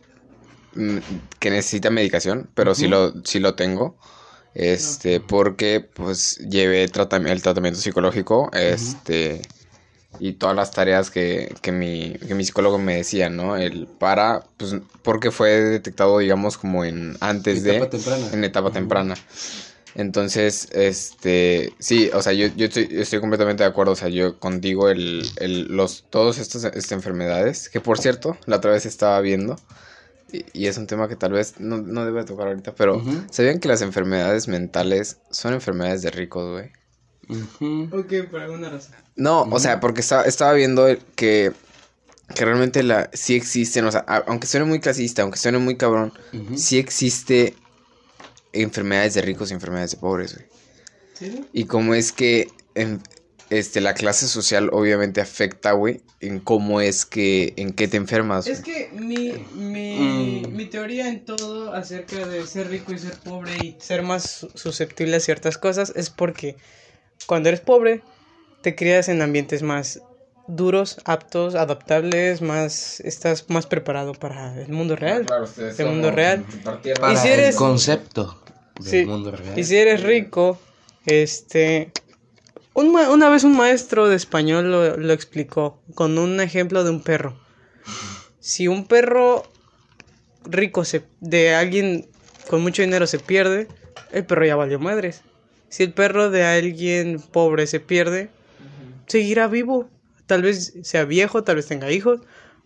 mm, que necesita medicación, pero sí lo, sí lo tengo, este, porque, pues, llevé tratam- el tratamiento psicológico, este, y todas las tareas que, que mi, que mi psicólogo me decía, ¿no? El para, pues, porque fue detectado, digamos, como en, antes de, Etapa temprana. en etapa temprana. Entonces, este, sí, o sea, yo, yo estoy, yo estoy completamente de acuerdo, o sea, yo contigo, el, el, los, todos estas, estas enfermedades, que por cierto, la otra vez estaba viendo, y, y es un tema que tal vez no, no debe tocar ahorita, pero. ¿sabían que las enfermedades mentales son enfermedades de ricos, güey? Ok, por alguna razón. No, o sea, porque estaba, estaba viendo que, que realmente la, sí existen, o sea, a- aunque suene muy clasista, aunque suene muy cabrón, sí existe enfermedades de ricos y enfermedades de pobres, güey. ¿Sí? Y cómo es que en- este, la clase social obviamente afecta, güey, en cómo es que, en qué te enfermas. Es güey. que mi, mi, Mm. mi teoría en todo acerca de ser rico y ser pobre y ser más su- susceptible a ciertas cosas es porque cuando eres pobre te crías en ambientes más duros, aptos, adaptables, más estás más preparado para el mundo real. El mundo real. Para Y si eres- el concepto del Sí. mundo real. Y si eres rico, este... un ma- una vez un maestro de español lo, lo explicó con un ejemplo de un perro. Si un perro rico se, de alguien con mucho dinero se pierde, el perro ya valió madres. Si el perro de alguien pobre se pierde, seguirá vivo. Tal vez sea viejo, tal vez tenga hijos,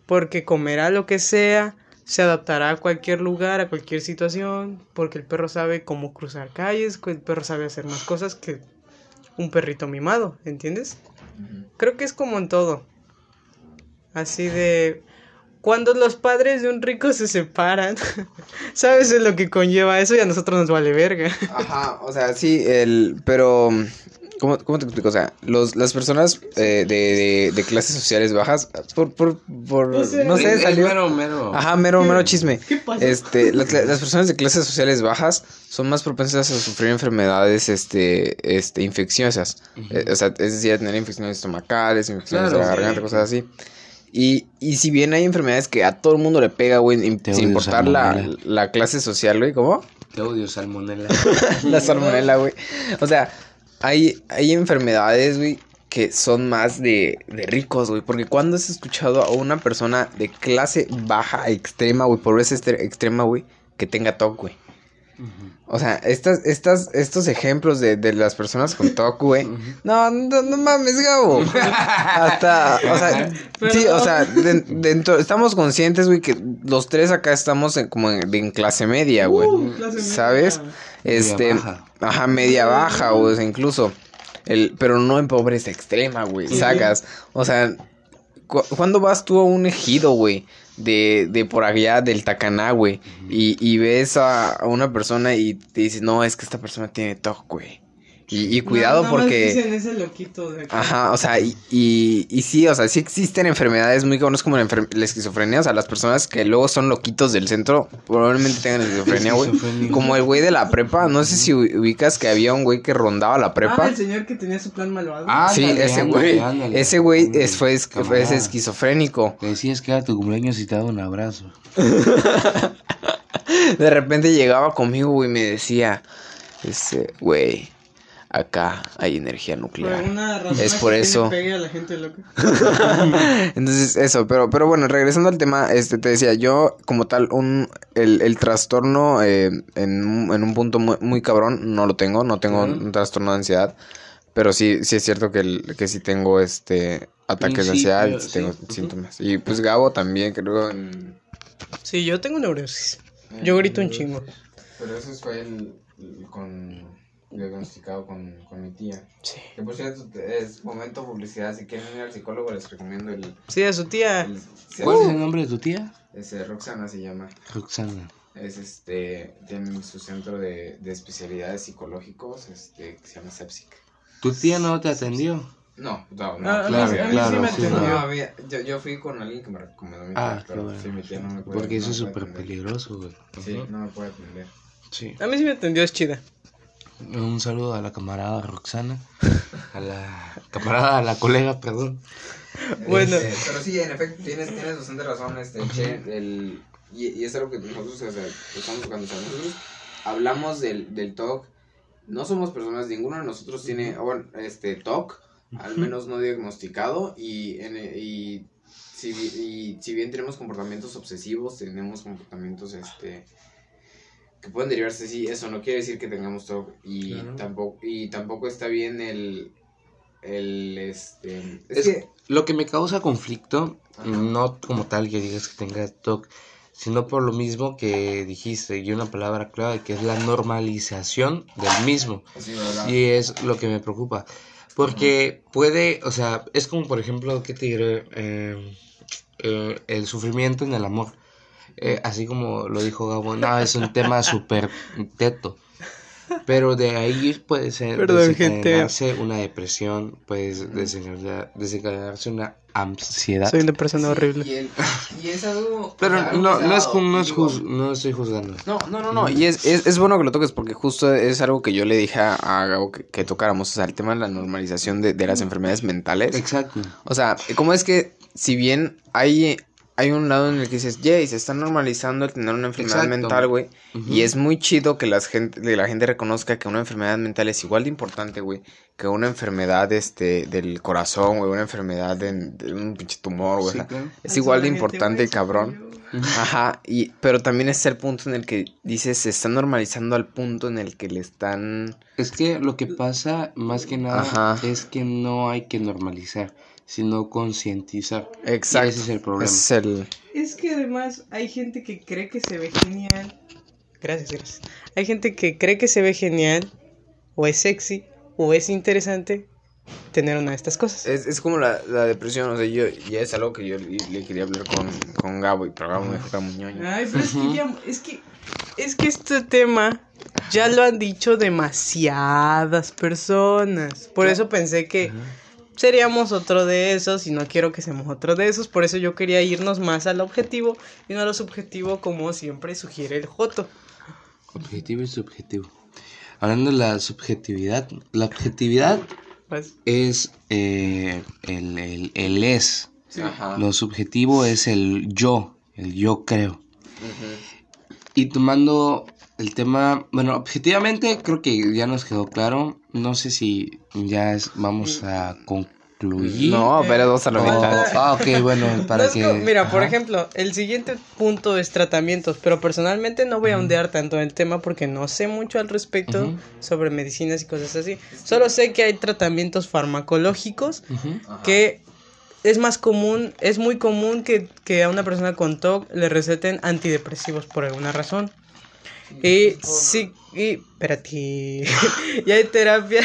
porque comerá lo que sea, se adaptará a cualquier lugar, a cualquier situación, porque el perro sabe cómo cruzar calles, el perro sabe hacer más cosas que un perrito mimado, ¿entiendes? Creo que es como en todo. Así de... Cuando los padres de un rico se separan, ¿sabes lo que conlleva eso? Y a nosotros nos vale verga. Ajá, o sea, sí, el, pero, ¿cómo, cómo te explico? O sea, los, las personas eh, de, de, de clases sociales bajas, por, por, por, O sea, no sé, es salió... mero, mero. Ajá, mero, mero chisme. ¿Qué pasó? Este, las, las personas de clases sociales bajas son más propensas a sufrir enfermedades, este, este, infecciosas. Eh, o sea, es decir, a tener infecciones estomacales, infecciones Claro, de la sí. garganta, cosas así. Y, y si bien hay enfermedades que a todo el mundo le pega, güey, sin importar la, la clase social, güey, ¿cómo? Te odio, salmonela. La salmonela, güey. O sea, hay, hay enfermedades, güey, que son más de, de ricos, güey. Porque cuando has escuchado a una persona de clase baja, extrema, güey, pobreza este- extrema, güey, que tenga TOC, güey. O sea, estas, estas, estos ejemplos de, de las personas con TOC, güey. No, no, no mames, Gabo. Hasta, o sea, sí, o sea, de- dentro, estamos conscientes, güey, que los tres acá estamos en, como en, en clase media, güey. Uh, clase media. Este, baja. ajá, media baja, o sea, incluso. El, pero no en pobreza extrema, güey. Sacas. O sea, cu- ¿cuándo vas tú a un ejido, güey? De, de por allá, del Tacaná, güey. y, y ves a, a una persona y te dices, no, es que esta persona tiene TOC, güey. Y, y cuidado Nada más porque. dicen ese loquito de acá. Ajá, o sea, y, y, y sí, o sea, sí existen enfermedades muy cabronas como la, enfer- la esquizofrenia, o sea, las personas que luego son loquitos del centro probablemente tengan esquizofrenia, güey. Como el güey de la prepa, no sé si ubicas que había un güey que rondaba la Ah, prepa. el señor que tenía su plan malvado. Ah, sí, ándale, ese güey, ándale. ese güey es, fue, es- fue esquizofrénico. Le decías que era tu cumpleaños y te daba un abrazo. De repente llegaba conmigo, güey, y me decía, este, güey, acá hay energía Por nuclear. razón Es por eso. pegue a la gente loca. Entonces, eso, pero, pero bueno, regresando al tema, este, te decía, yo como tal, un, el, el trastorno eh, en, un- en un punto muy, muy cabrón, no lo tengo, no tengo Claro. un trastorno de ansiedad, pero sí, sí es cierto que, el, que sí tengo este ataques de ansiedad, sí tengo sí, ujú. síntomas. Y pues Gabo también, creo, en... Sí, yo tengo neurosis. Yo grito un chingo. Pero eso fue el, el con diagnosticado con, con mi tía. Sí. Que por cierto es momento publicidad. Si quieren ir al psicólogo les recomiendo el. Sí, a su tía. el- ¿Cuál es el nombre de tu tía? ese, Roxana se llama. Roxana. Es este. Tienen su centro de, de especialidades psicológicos este, que se llama Sepsic. ¿Tu tía no te atendió? No. Ah, claro, a mí claro, sí me sí, atendió. No, había- yo, yo fui con alguien que me recomendó mi tía, Ah, pero bueno. sí, mi tía no me puede Porque eso no es súper peligroso, güey. Sí, no me puede atender. Sí. A mí sí me atendió, es chida. Un saludo a la camarada Roxana. A la camarada, a la colega, perdón. Bueno. Este, pero sí, en efecto, tienes, tienes bastante razón, este, Che, el, y, y es algo que nosotros o sea, estamos tocando, o sea, nosotros hablamos del, del TOC, no somos personas, ninguno de nosotros tiene, bueno, este, TOC, al menos no diagnosticado, y, en, y, si, y si bien tenemos comportamientos obsesivos, tenemos comportamientos, este, que pueden derivarse así, eso no quiere decir que tengamos TOC, y, Claro. tampoco, y tampoco está bien el, el, este, es Es que... Lo que me causa conflicto, Ajá. no como tal que digas que tenga TOC, sino por lo mismo que dijiste, y una palabra clave, que es la normalización del mismo. Sí, ¿verdad? Y es lo que me preocupa. Porque puede, o sea, es como por ejemplo, ¿qué te diré? Eh, eh, el sufrimiento en el amor. Eh, así como lo dijo Gabo, no, es un tema súper teto. Pero de ahí puede ser Perdón, gente. desencadenarse una depresión, puede desencadenar- desencadenarse una ansiedad. Soy una persona horrible. Y, el- y es algo. Pero no, no es, no, es juz- no estoy juzgando. No, no, no, no. Y es, es, es bueno que lo toques porque justo es algo que yo le dije a, a Gabo que, que tocáramos. O sea, el tema de la normalización de, de las enfermedades mentales. Exacto. O sea, ¿cómo es que si bien hay, hay un lado en el que dices, Jay, se está normalizando el tener una enfermedad Exacto. mental, güey? Y es muy chido que las gente, que la gente reconozca que una enfermedad mental es igual de importante, güey, que una enfermedad este, del corazón, güey, una enfermedad de, de un pinche tumor, güey. Sí, claro. es igual de importante, cabrón. Ajá, y, pero también es el punto en el que dices, se está normalizando al punto en el que le están... Es que lo que pasa más que nada Ajá. es que no hay que normalizar, sino concientizar. Exacto. Y ese es el problema. Es el... Es que además hay gente que cree que se ve genial. Gracias, gracias. Hay gente que cree que se ve genial, o es sexy, o es interesante tener una de estas cosas. Es, es como la, la depresión, o sea, yo, ya es algo que yo le, le quería hablar con, con Gabo, y pero Gabo me dijo ñoño. Ay, pero es que ya, es que, es que este tema ya lo han dicho demasiadas personas. Por eso pensé que seríamos otro de esos y no quiero que seamos otro de esos. Por eso yo quería irnos más al objetivo y no a lo subjetivo como siempre sugiere el Joto. Objetivo y subjetivo. Hablando de la subjetividad, la objetividad Pues, es eh, el, el, el es. Ajá. Lo subjetivo es el yo, el yo creo. Y tomando el tema, bueno, objetivamente creo que ya nos quedó claro. No sé si ya es- vamos a concluir. No, pero vamos a la mitad. ah, ok, bueno, para No, que... mira, por ejemplo, el siguiente punto es tratamientos, pero personalmente no voy a ondear tanto en el tema porque no sé mucho al respecto sobre medicinas y cosas así. Solo sé que hay tratamientos farmacológicos que es más común, es muy común que, que a una persona con TOC le receten antidepresivos por alguna razón. Y sí, y espérate, y hay terapia,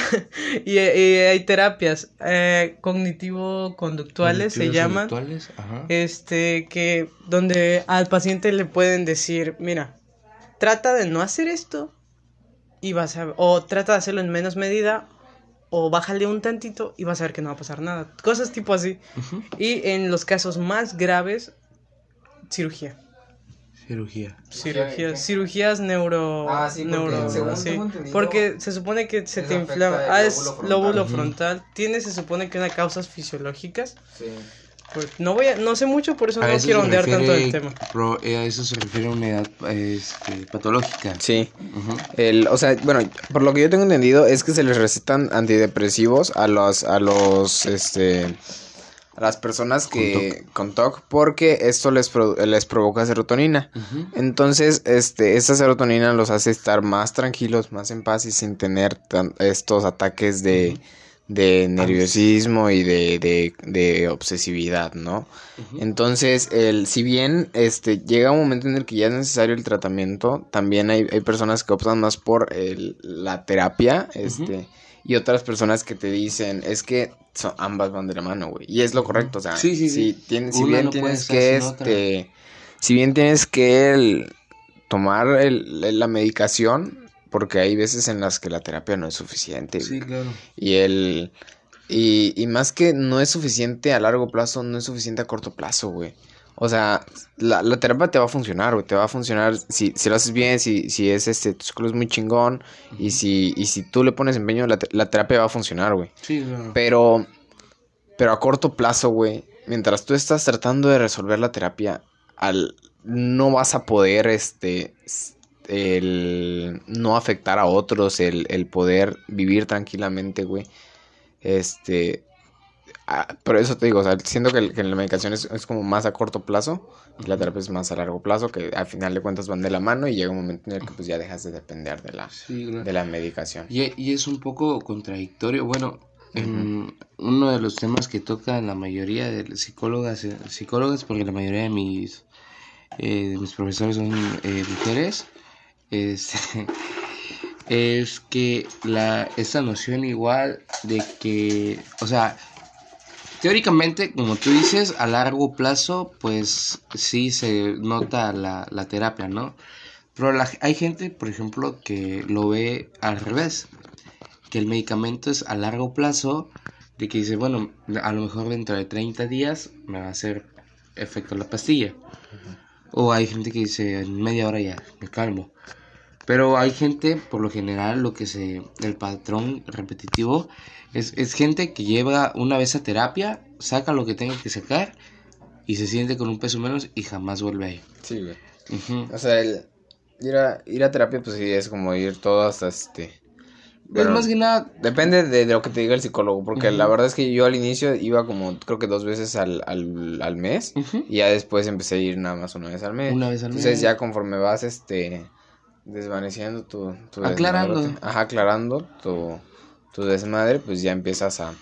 y, y hay terapias eh, cognitivo-conductuales se llaman, conductuales, ajá. este, que donde al paciente le pueden decir, mira, trata de no hacer esto y vas a, o trata de hacerlo en menos medida o bájale un tantito y vas a ver que no va a pasar nada, cosas tipo así. Y en los casos más graves, cirugía. Cirugía. Cirugías, cirugías neuro... Ah, sí, porque neuro- según sí. Porque se supone que se te inflama. el Ah, es lóbulo frontal. lóbulo frontal. Tiene, se supone que una causas fisiológicas. Sí. Pues, no voy a, no sé mucho, por eso A no eso quiero ondear tanto del tema. pro- eh, a eso se refiere una edad este, patológica. Sí. Ujú. El, o sea, bueno, por lo que yo tengo entendido es que se les recetan antidepresivos a los, a los, este, a las personas que con TOC porque esto les, pro- les provoca serotonina. Entonces, este, esta serotonina los hace estar más tranquilos, más en paz y sin tener tan- estos ataques de, de nerviosismo y de, de, de obsesividad, ¿no? Entonces, el, si bien este, llega un momento en el que ya es necesario el tratamiento, también hay, hay personas que optan más por el- la terapia, este, y otras personas que te dicen, es que son, ambas van de la mano, güey. Y es lo correcto, o sea, Sí, sí, si, sí. tienes- si Una bien no tienes que, otra. este, si bien tienes que el- tomar el- la medicación, porque hay veces en las que la terapia no es suficiente. Sí, claro. Y el. Y, y más que no es suficiente a largo plazo, no es suficiente a corto plazo, güey. O sea, la, la terapia te va a funcionar, güey. Te va a funcionar si, si lo haces bien, si, si es este, tu ciclo es muy chingón. Y si, y si tú le pones empeño, la, la terapia va a funcionar, güey. Sí, claro. Pero, pero a corto plazo, güey, mientras tú estás tratando de resolver la terapia, al, no vas a poder, este, el no afectar a otros, el, el poder vivir tranquilamente, güey. Este, ah, por eso te digo, o sea, siento que, la medicación es, es como más a corto plazo y la terapia es más a largo plazo, que al final de cuentas van de la mano y llega un momento en el que pues ya dejas de depender de la, Sí, claro. de la medicación. Y, y es un poco contradictorio. Bueno, en uno de los temas que tocan la mayoría de psicólogas, eh, psicólogas porque la mayoría de mis, eh, de mis profesores son eh, mujeres, este, es que la, esta noción igual de que, o sea, teóricamente, como tú dices, a largo plazo, pues sí se nota la, la terapia, ¿no? Pero la- hay gente, por ejemplo, que lo ve al revés, que el medicamento es a largo plazo, de que dice, bueno, a lo mejor dentro de 30 días me va a hacer efecto la pastilla. O hay gente que dice, en media hora ya, me calmo. Pero hay gente, por lo general, lo que se, el patrón repetitivo, es, es gente que lleva una vez a terapia, saca lo que tenga que sacar y se siente con un peso menos y jamás vuelve ahí. Sí, güey. O sea, el ir a, ir a terapia, pues sí, es como ir todo hasta este. es bueno, más que nada, Depende de, de lo que te diga el psicólogo, porque la verdad es que yo al inicio iba como, creo que dos veces al, al, al mes, y ya después empecé a ir nada más una vez al mes. Una vez al Entonces mes. ya conforme vas, este, desvaneciendo tu, tu Aclarando. ajá, aclarando tu, tu desmadre, pues ya empiezas a,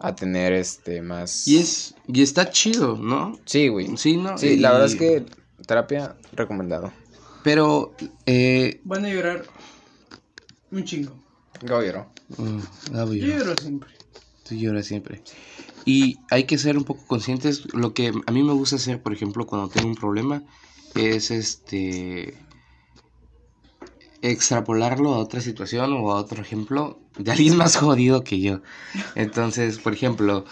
a tener, este, más... y es, y está chido, ¿no? Sí, güey. Sí, ¿no? Sí, la verdad es que terapia recomendado. Pero, eh... Van a llorar un chingo. Gaullero. mm, Gabo Yo lloro siempre. Tú lloras siempre. Y hay que ser un poco conscientes. Lo que a mí me gusta hacer, por ejemplo, cuando tengo un problema, es este extrapolarlo a otra situación o a otro ejemplo de alguien más jodido que yo. Entonces, por ejemplo,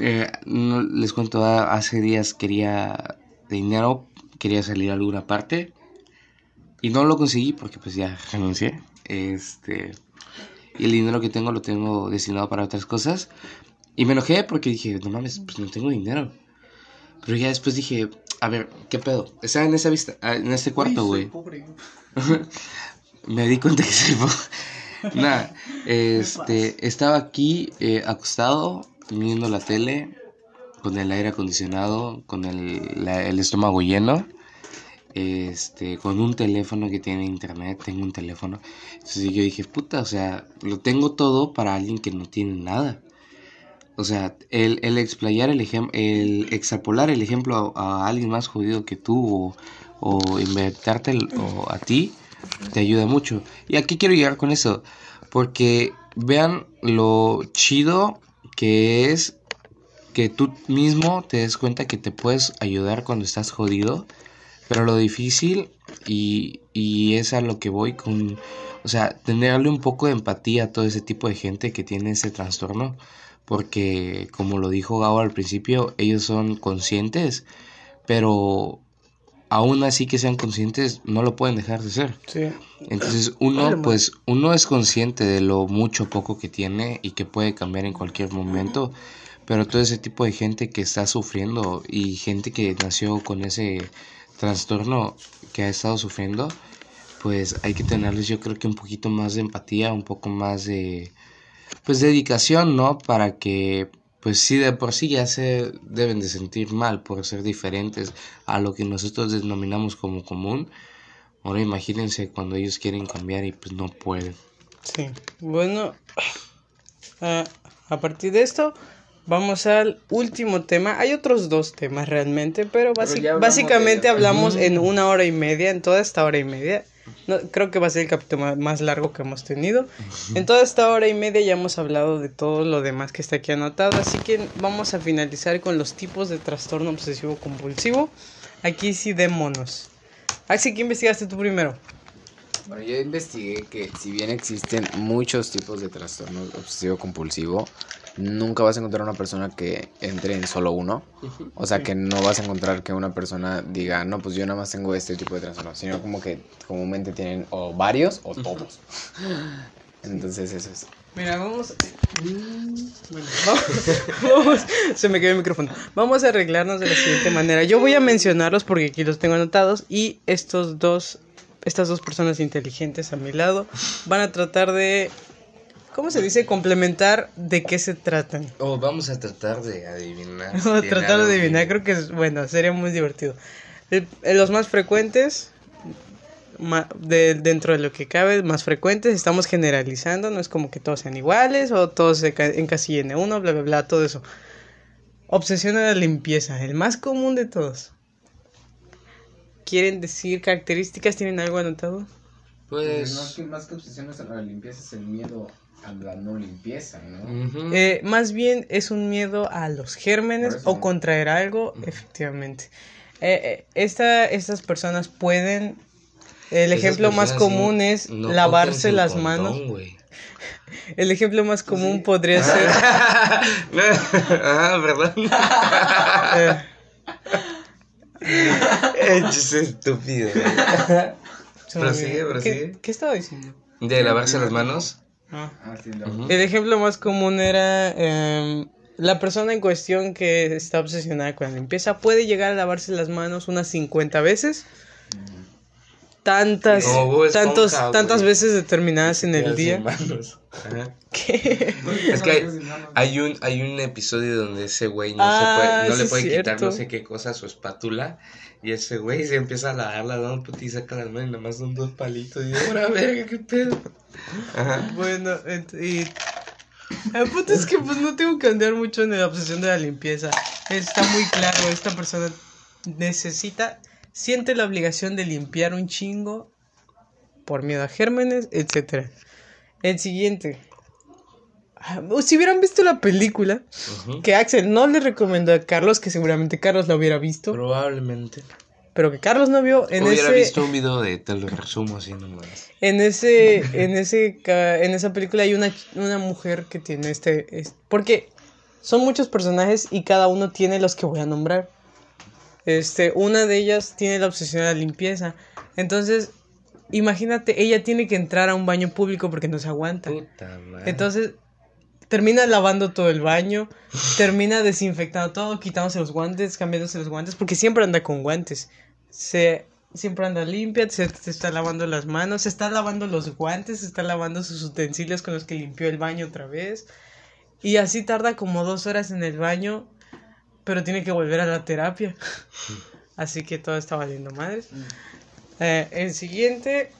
eh, no- les cuento, hace días quería dinero, quería salir a alguna parte y no lo conseguí porque pues ya renuncié. Este, y el dinero que tengo lo tengo destinado para otras cosas. Y me enojé porque dije, no mames, pues no tengo dinero. Pero ya después dije, a ver, ¿qué pedo? Estaba en esa vista, en este cuarto, güey. Me di cuenta que soy po- Nada, este, estaba aquí eh, acostado, viendo la tele, con el aire acondicionado, con el, la- el estómago lleno, este, con un teléfono que tiene internet, tengo un teléfono. Entonces yo dije, puta, o sea, lo tengo todo para alguien que no tiene nada. O sea, el, el explayar el ejemplo, el extrapolar el ejemplo a, a alguien más jodido que tú o, o inventarte el- o a ti, te ayuda mucho. ¿Y aquí quiero llegar con eso? Porque vean lo chido que es que tú mismo te des cuenta que te puedes ayudar cuando estás jodido, pero lo difícil y, y es a lo que voy con, o sea, tenerle un poco de empatía a todo ese tipo de gente que tiene ese trastorno, porque como lo dijo Gabo al principio, ellos son conscientes, pero aún así que sean conscientes, no lo pueden dejar de ser. Sí. Entonces uno, pues, uno es consciente de lo mucho o poco que tiene y que puede cambiar en cualquier momento, pero todo ese tipo de gente que está sufriendo y gente que nació con ese trastorno que ha estado sufriendo, pues hay que tenerles yo creo que un poquito más de empatía, un poco más de pues dedicación, ¿no? Para que pues sí de por sí ya se deben de sentir mal por ser diferentes a lo que nosotros denominamos como común. Ahora imagínense cuando ellos quieren cambiar y pues no pueden. Sí, bueno, a partir de esto vamos al último tema. Hay otros dos temas realmente, pero, hablamos básicamente hablamos en una hora y media, en toda esta hora y media. No, creo que va a ser el capítulo más largo que hemos tenido. En toda esta hora y media ya hemos hablado de todo lo demás que está aquí anotado, así que vamos a finalizar con los tipos de trastorno obsesivo compulsivo. Aquí sí démonos. Axi, ¿qué investigaste tú primero? Bueno, yo investigué que si bien existen muchos tipos de trastorno obsesivo compulsivo, nunca vas a encontrar una persona que entre en solo uno. O sea, que no vas a encontrar que una persona diga, no, pues yo nada más tengo este tipo de trastorno, sino como que comúnmente tienen o varios o todos. Entonces eso es. Mira, vamos. Bueno, vamos, vamos- Se me quedó el micrófono. Vamos a arreglarnos de la siguiente manera. Yo voy a mencionarlos porque aquí los tengo anotados. Y estos dos. Estas dos personas inteligentes a mi lado van a tratar de. ¿Cómo se dice? Complementar de qué se tratan. Oh, vamos a tratar de adivinar. tiene tratar de que- adivinar. Creo que es bueno, sería muy divertido. El- los más frecuentes. ma- de- dentro de lo que cabe, más frecuentes, estamos generalizando, no es como que todos sean iguales o todos se ca- encasillen en uno, bla, bla, bla, todo eso. Obsesión a la limpieza, el más común de todos. ¿Quieren decir características? ¿Tienen algo anotado? Pues. No, es que más que obsesiones a la limpieza es el miedo a la no limpieza, ¿no? Eh, más bien es un miedo a los gérmenes o contraer algo, efectivamente. Eh, eh, esta, estas personas pueden... El Esas ejemplo más común no- es no lavarse las condón, manos. El ejemplo más común podría ser... ah, perdón. Es estúpido. Prosigue, prosigue. ¿Qué, qué estaba diciendo? De lavarse las manos. Ah. Ah, sí. El ejemplo más común era em, la persona en cuestión que está obsesionada con la limpieza puede llegar a lavarse las manos unas 50 veces. Tantas, Esponja, tantos, güey. tantas veces determinadas en el día. ¿Qué? Es que hay, hay un hay un episodio donde ese güey no Ah, se puede, no sí le puede quitar cierto. no sé qué cosa a su espátula y ese güey se empieza a lavarla dando puta y saca las manos y nada más son dos palitos y yo, "Ahora, verga, qué pedo. Ajá. Bueno, y el punto es que pues no tengo que andar mucho en la obsesión de la limpieza. Está muy claro, esta persona necesita, siente la obligación de limpiar un chingo por miedo a gérmenes, etcétera. El siguiente. Ah, Si hubieran visto la película que Axel no le recomendó a Carlos, que seguramente Carlos la hubiera visto, Probablemente. pero que Carlos no vio en Hubiera ese visto un video de te lo resumo así nomás. En ese, en ese, ca- en esa película hay una, una mujer que tiene este, es- porque son muchos personajes y cada uno tiene los que voy a nombrar. Este, una de ellas tiene la obsesión a la limpieza. Entonces, imagínate, ella tiene que entrar a un baño público porque no se aguanta. Puta madre. Entonces, termina lavando todo el baño, termina desinfectando todo, quitándose los guantes, cambiándose los guantes, porque siempre anda con guantes. Se, siempre anda limpia, se, se está lavando las manos, se está lavando los guantes, se está lavando sus utensilios con los que limpió el baño otra vez. Y así tarda como dos horas en el baño, pero tiene que volver a la terapia. Así que todo está valiendo madres. Eh, el siguiente,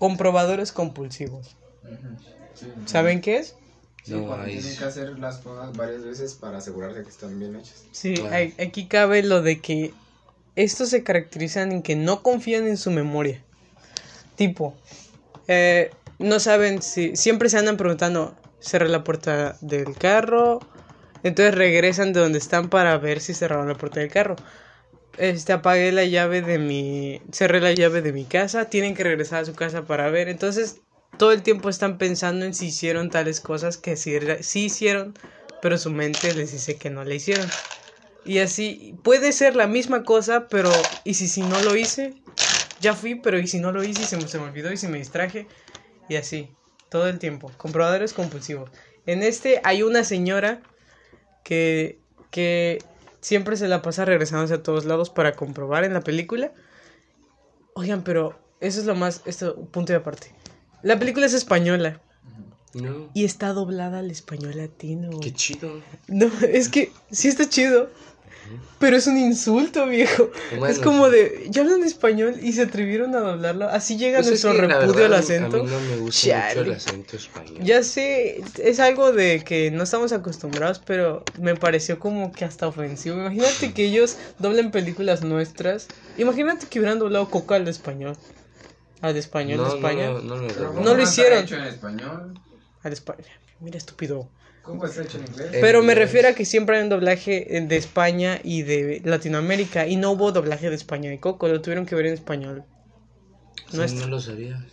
comprobadores compulsivos. ¿Saben qué es? Sí, No, cuando ahí tienen sí. que hacer las cosas varias veces para asegurarse que están bien hechas. Sí, Claro. hay- aquí cabe lo de que estos se caracterizan en que no confían en su memoria. Tipo, eh, no saben si siempre se andan preguntando, cerré la puerta del carro, entonces regresan de donde están para ver si cerraron la puerta del carro. Este apagué la llave de mi, cerré la llave de mi casa, tienen que regresar a su casa para ver, entonces todo el tiempo están pensando en si hicieron tales cosas que sí, hicieron, pero su mente les dice que no le hicieron. Y así puede ser la misma cosa, pero ¿y si, si no lo hice? Ya fui, pero ¿y si no lo hice y se me, se me olvidó y si me distraje? Y así, todo el tiempo. Comprobadores compulsivos. En este hay una señora que, que siempre se la pasa regresándose a todos lados para comprobar en la película. Oigan, pero eso es lo más, esto, punto de aparte. La película es española No. y está doblada al español latino. Qué chido. No, es que sí está chido. Pero es un insulto, viejo. Bueno, es como de, ya hablan español y se atrevieron a doblarlo. Así llega Pues es nuestro la repudio al acento. A mí no me gusta Chale. mucho el acento español. Ya sé, es algo de que no estamos acostumbrados, pero me pareció como que hasta ofensivo. Imagínate que ellos doblen películas nuestras. Imagínate que hubieran doblado Coca al español. Al español no, de España. No, no, no, Pero no, ¿cómo No lo hicieron. hecho en español? Al español. Mira, estúpido. ¿Cómo está hecho en inglés? Pero me inglés. refiero a que siempre hay un doblaje eh, de España y de Latinoamérica. Y no hubo doblaje de España de Coco, lo tuvieron que ver en español. Sí, no lo sabía.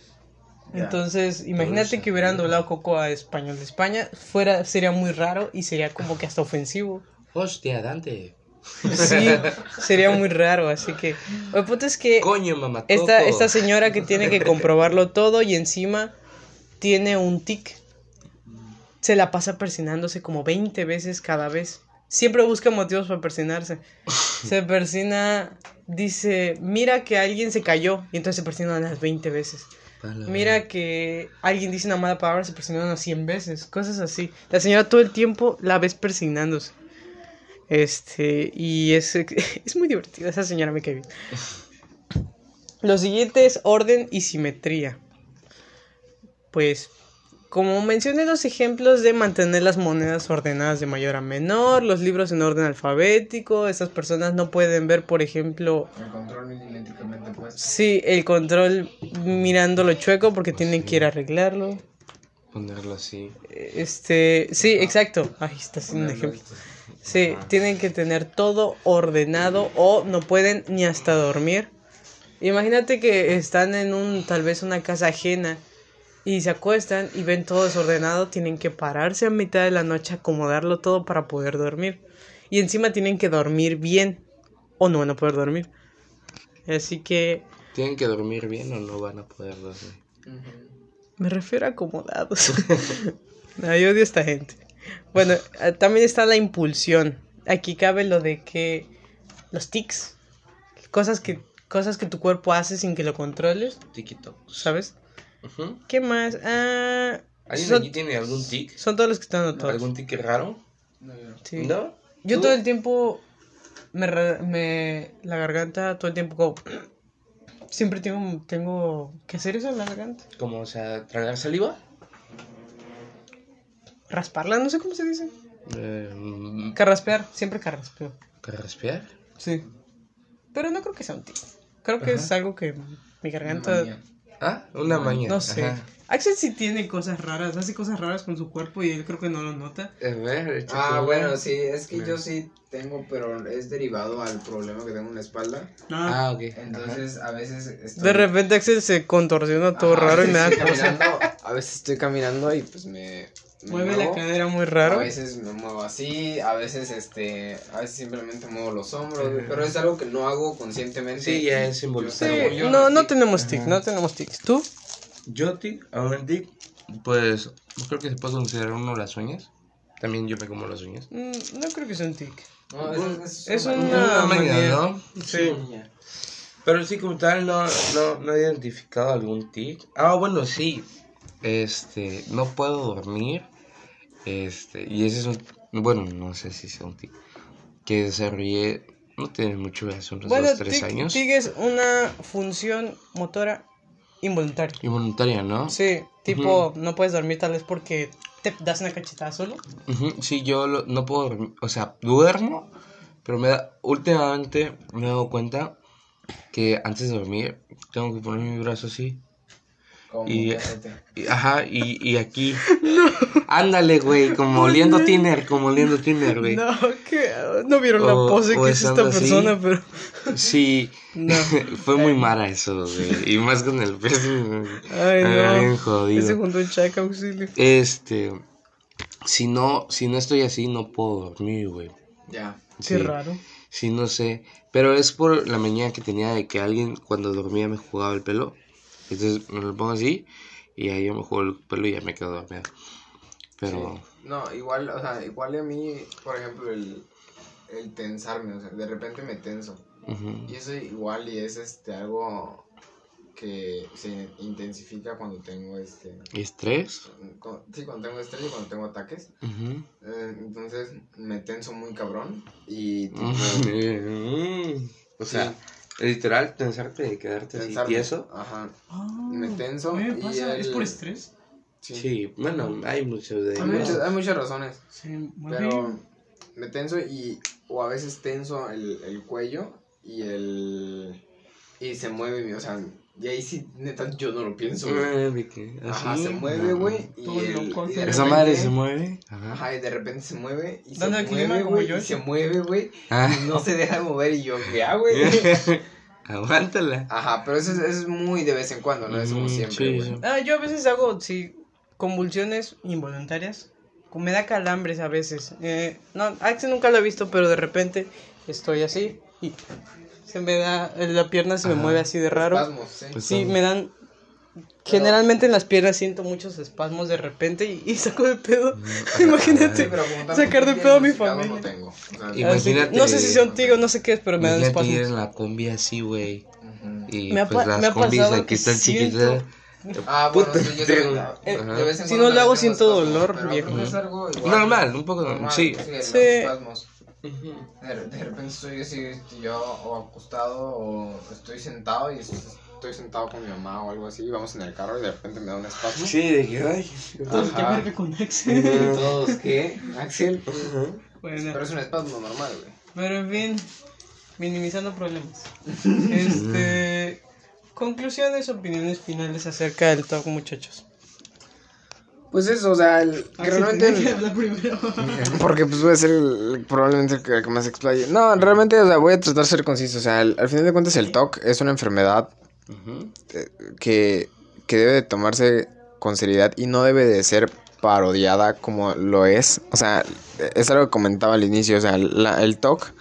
Ya. Entonces, imagínate que hubieran doblado Coco a español de España. Fuera, sería muy raro y sería como que hasta ofensivo. Hostia, Dante. Sí, sería muy raro. Así que, el punto es que Coño, mamá. esta señora que tiene que comprobarlo todo y encima tiene un tic. Se la pasa persinándose como 20 veces cada vez. Siempre busca motivos para persinarse. Se persina, dice, mira que alguien se cayó y entonces se persina unas 20 veces. Mira que alguien dice una mala palabra, se persina unas 100 veces. Cosas así. La señora todo el tiempo la ves persignándose. Este, y es, es muy divertida. Esa señora me cae bien. Lo siguiente es orden y simetría. Pues, como mencioné los ejemplos de mantener las monedas ordenadas de mayor a menor, los libros en orden alfabético, estas personas no pueden ver, por ejemplo, El control milimétricamente puesto. sí, el control mirándolo chueco porque tienen que ir a arreglarlo. Ponerlo así. Este, sí, exacto. Ahí está haciendo un ejemplo. Sí, tienen que tener todo ordenado o no pueden ni hasta dormir. Imagínate que están en un, tal vez una casa ajena y se acuestan y ven todo desordenado, tienen que pararse a mitad de la noche, acomodarlo todo para poder dormir. Y encima tienen que dormir bien o no van a poder dormir. Así que ¿Tienen que dormir bien o no van a poder dormir? me refiero a acomodados. no, yo odio a esta gente. Bueno, eh, también está la impulsión. Aquí cabe lo de que los tics, cosas que cosas que tu cuerpo hace sin que lo controles, Tiquito. ¿sabes? ¿Qué más? Ah, ¿Alguien son, aquí tiene algún tic? son todos los que están anotados. ¿Algún tic raro? No, yo no. Sí. ¿No? Yo ¿Tú? todo el tiempo me, la garganta todo el tiempo como siempre tengo tengo que hacer eso en la garganta, Como, o sea, tragar saliva. rasparla, no sé cómo se dice. Eh, Carraspear, siempre carraspeo. ¿Carraspear? Sí. Pero no creo que sea un tic. Creo que es algo que mi garganta Manía. Ah, una maña. no sé. Ajá. Axel sí tiene cosas raras, hace cosas raras con su cuerpo y él creo que no lo nota. A ver, Ah, bueno, sí, es que yo sí tengo, pero es derivado al problema que tengo en la espalda. Ah, ok. Entonces, a veces estoy... De repente Axel se contorsiona todo Ajá, raro y me da estoy cosa. caminando, A veces estoy caminando y pues me... me Mueve la cadera muy A raro. veces me muevo así, a veces este, a veces simplemente muevo los hombros, pero es algo que no hago conscientemente. Sí, ya es involuntario. No, no no tic. tenemos tic, no tenemos tics. ¿Tú? Yo tic, a un tic, pues creo que se puede considerar uno las uñas. También yo me como las uñas. Mm, no creo que sea un tic. No, es, es, Es una- una manía. ¿no? Sí. Pero sí, como tal, no, no, no he identificado algún tic. Ah, bueno, sí. Este, no puedo dormir. Este, y ese es un. Bueno, no sé si sea un tic. Que desarrollé. No tiene mucho, hace unos Bueno, dos, tres años. tic es una función motora involuntaria. Involuntaria, ¿no? Sí, tipo, no puedes dormir tal vez porque te das una cachetada solo. Ujú, Sí, yo lo- no puedo dormir. O sea, duermo. Pero me da. Últimamente me he dado cuenta que antes de dormir tengo que poner mi brazo así. Como Y- Ajá, y, y aquí. Ándale, güey, como oliendo tiner, como oliendo tiner, güey. No, que no vieron la pose que es esta así. persona, pero Sí, no. fue muy mara eso, güey. Y más con el pez. Ay, Bien no. jodido. Ese junto un chaca auxilio. Este. Si no, si no estoy así, no puedo dormir, güey. Ya. Qué raro. Sí, no sé. Pero es por la mañana que tenía de que alguien cuando dormía me jugaba el pelo. Entonces me lo pongo así y ahí yo me juego el pelo y ya me quedo dormido. Pero No, igual, o sea, igual a mí, por ejemplo, el, el tensarme, o sea, de repente me tenso. Y eso igual y es este algo que se intensifica cuando tengo este ¿Estrés? sí, cuando tengo estrés y cuando tengo ataques. Eh, entonces me tenso muy cabrón y tipo, Mm. O sea, literal, tensarte y quedarte así tieso. Ajá. Ah, Me tenso ¿qué me y pasa? ¿Es por estrés? Sí. Sí, bueno, hay muchos de Hay, muchas, hay muchas razones. Mueve. Pero me tenso y o a veces tenso el, el cuello y el y se mueve mi, o sea, y ahí sí neta yo no lo pienso. güey. Ah, Ajá, se mueve, güey, y, el- loco, y de Esa repente- madre se mueve. Ajá. Ajá, y de repente se mueve y se clima mueve, como güey, yo. y se mueve, güey, Ah. y no se deja de mover y yo, ya, güey. Aguántala. Ajá, pero eso es, eso es muy de vez en cuando, no es como Mm, siempre, sí, güey. sí. Ah, yo a veces hago, sí, convulsiones involuntarias. Me da calambres a veces. Eh, no, Axel nunca lo he visto, pero de repente estoy así y se me da, la pierna se me Ajá. mueve así de raro. Espasmos, sí. Pues- Sí, me dan... Generalmente en las piernas siento muchos espasmos de repente y, y saco de pedo. Sí, Imagínate. sacar de pedo a mi familia. No tengo. o sea, Imagínate- no sé si son tigos, no sé qué es, pero me dan ir espasmos. en la combi así, güey. Y Me ha pues pa- me las ha combis aquí están siento- chiquitas. Ah, bueno, Puta, sí, yo en Si no lo hago, siento dolor, pero viejo. creo que es algo igual, Normal, un poco normal. Sí. los De, de repente estoy así, este, yo o acostado o estoy sentado y estoy sentado con mi mamá o algo así y vamos en el carro y de repente me da un espasmo. Sí, de que, ay. ¿qué Ajá. verga con Y Axel? todos, ¿qué? Axel. Bueno. Pero es un espasmo normal, güey. Pero en fin, minimizando problemas. Este. Conclusiones, opiniones finales acerca del talk, muchachos. Pues eso, o sea, el, que realmente... primero. Porque pues voy a ser el- probablemente el que, el que más explaye. No, realmente, o sea, voy a tratar de ser conciso. O sea, al, al final de cuentas el TOC es una enfermedad Ujú. que, que debe de tomarse con seriedad y no debe de ser parodiada como lo es. O sea, es algo que comentaba al inicio. O sea, la- el TOC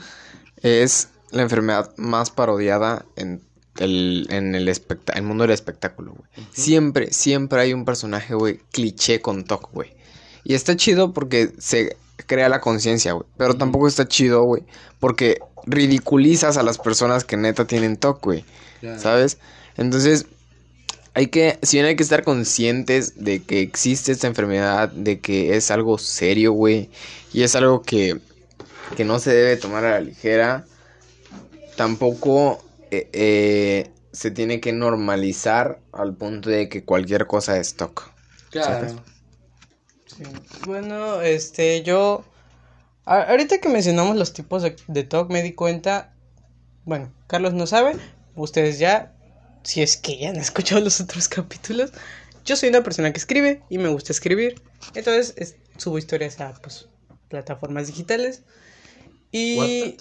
es la enfermedad más parodiada en el, en el, el mundo del espectáculo, güey. Siempre, siempre hay un personaje, güey, cliché con TOC, güey. Y está chido porque se crea la conciencia, güey. Pero tampoco está chido, güey, porque ridiculizas a las personas que neta tienen TOC, güey. Claro. ¿Sabes? Entonces, hay que, si bien hay que estar conscientes de que existe esta enfermedad, de que es algo serio, güey, y es algo que, que no se debe tomar a la ligera, tampoco eh, eh, se tiene que normalizar al punto de que cualquier cosa es TOC. Claro. Sí. Bueno, este, yo. a- ahorita que mencionamos los tipos de, de talk, me di cuenta. Bueno, Carlos no sabe, ustedes ya, si es que ya han escuchado los otros capítulos. Yo soy una persona que escribe y me gusta escribir. Entonces es- subo historias a pues, plataformas digitales. Y.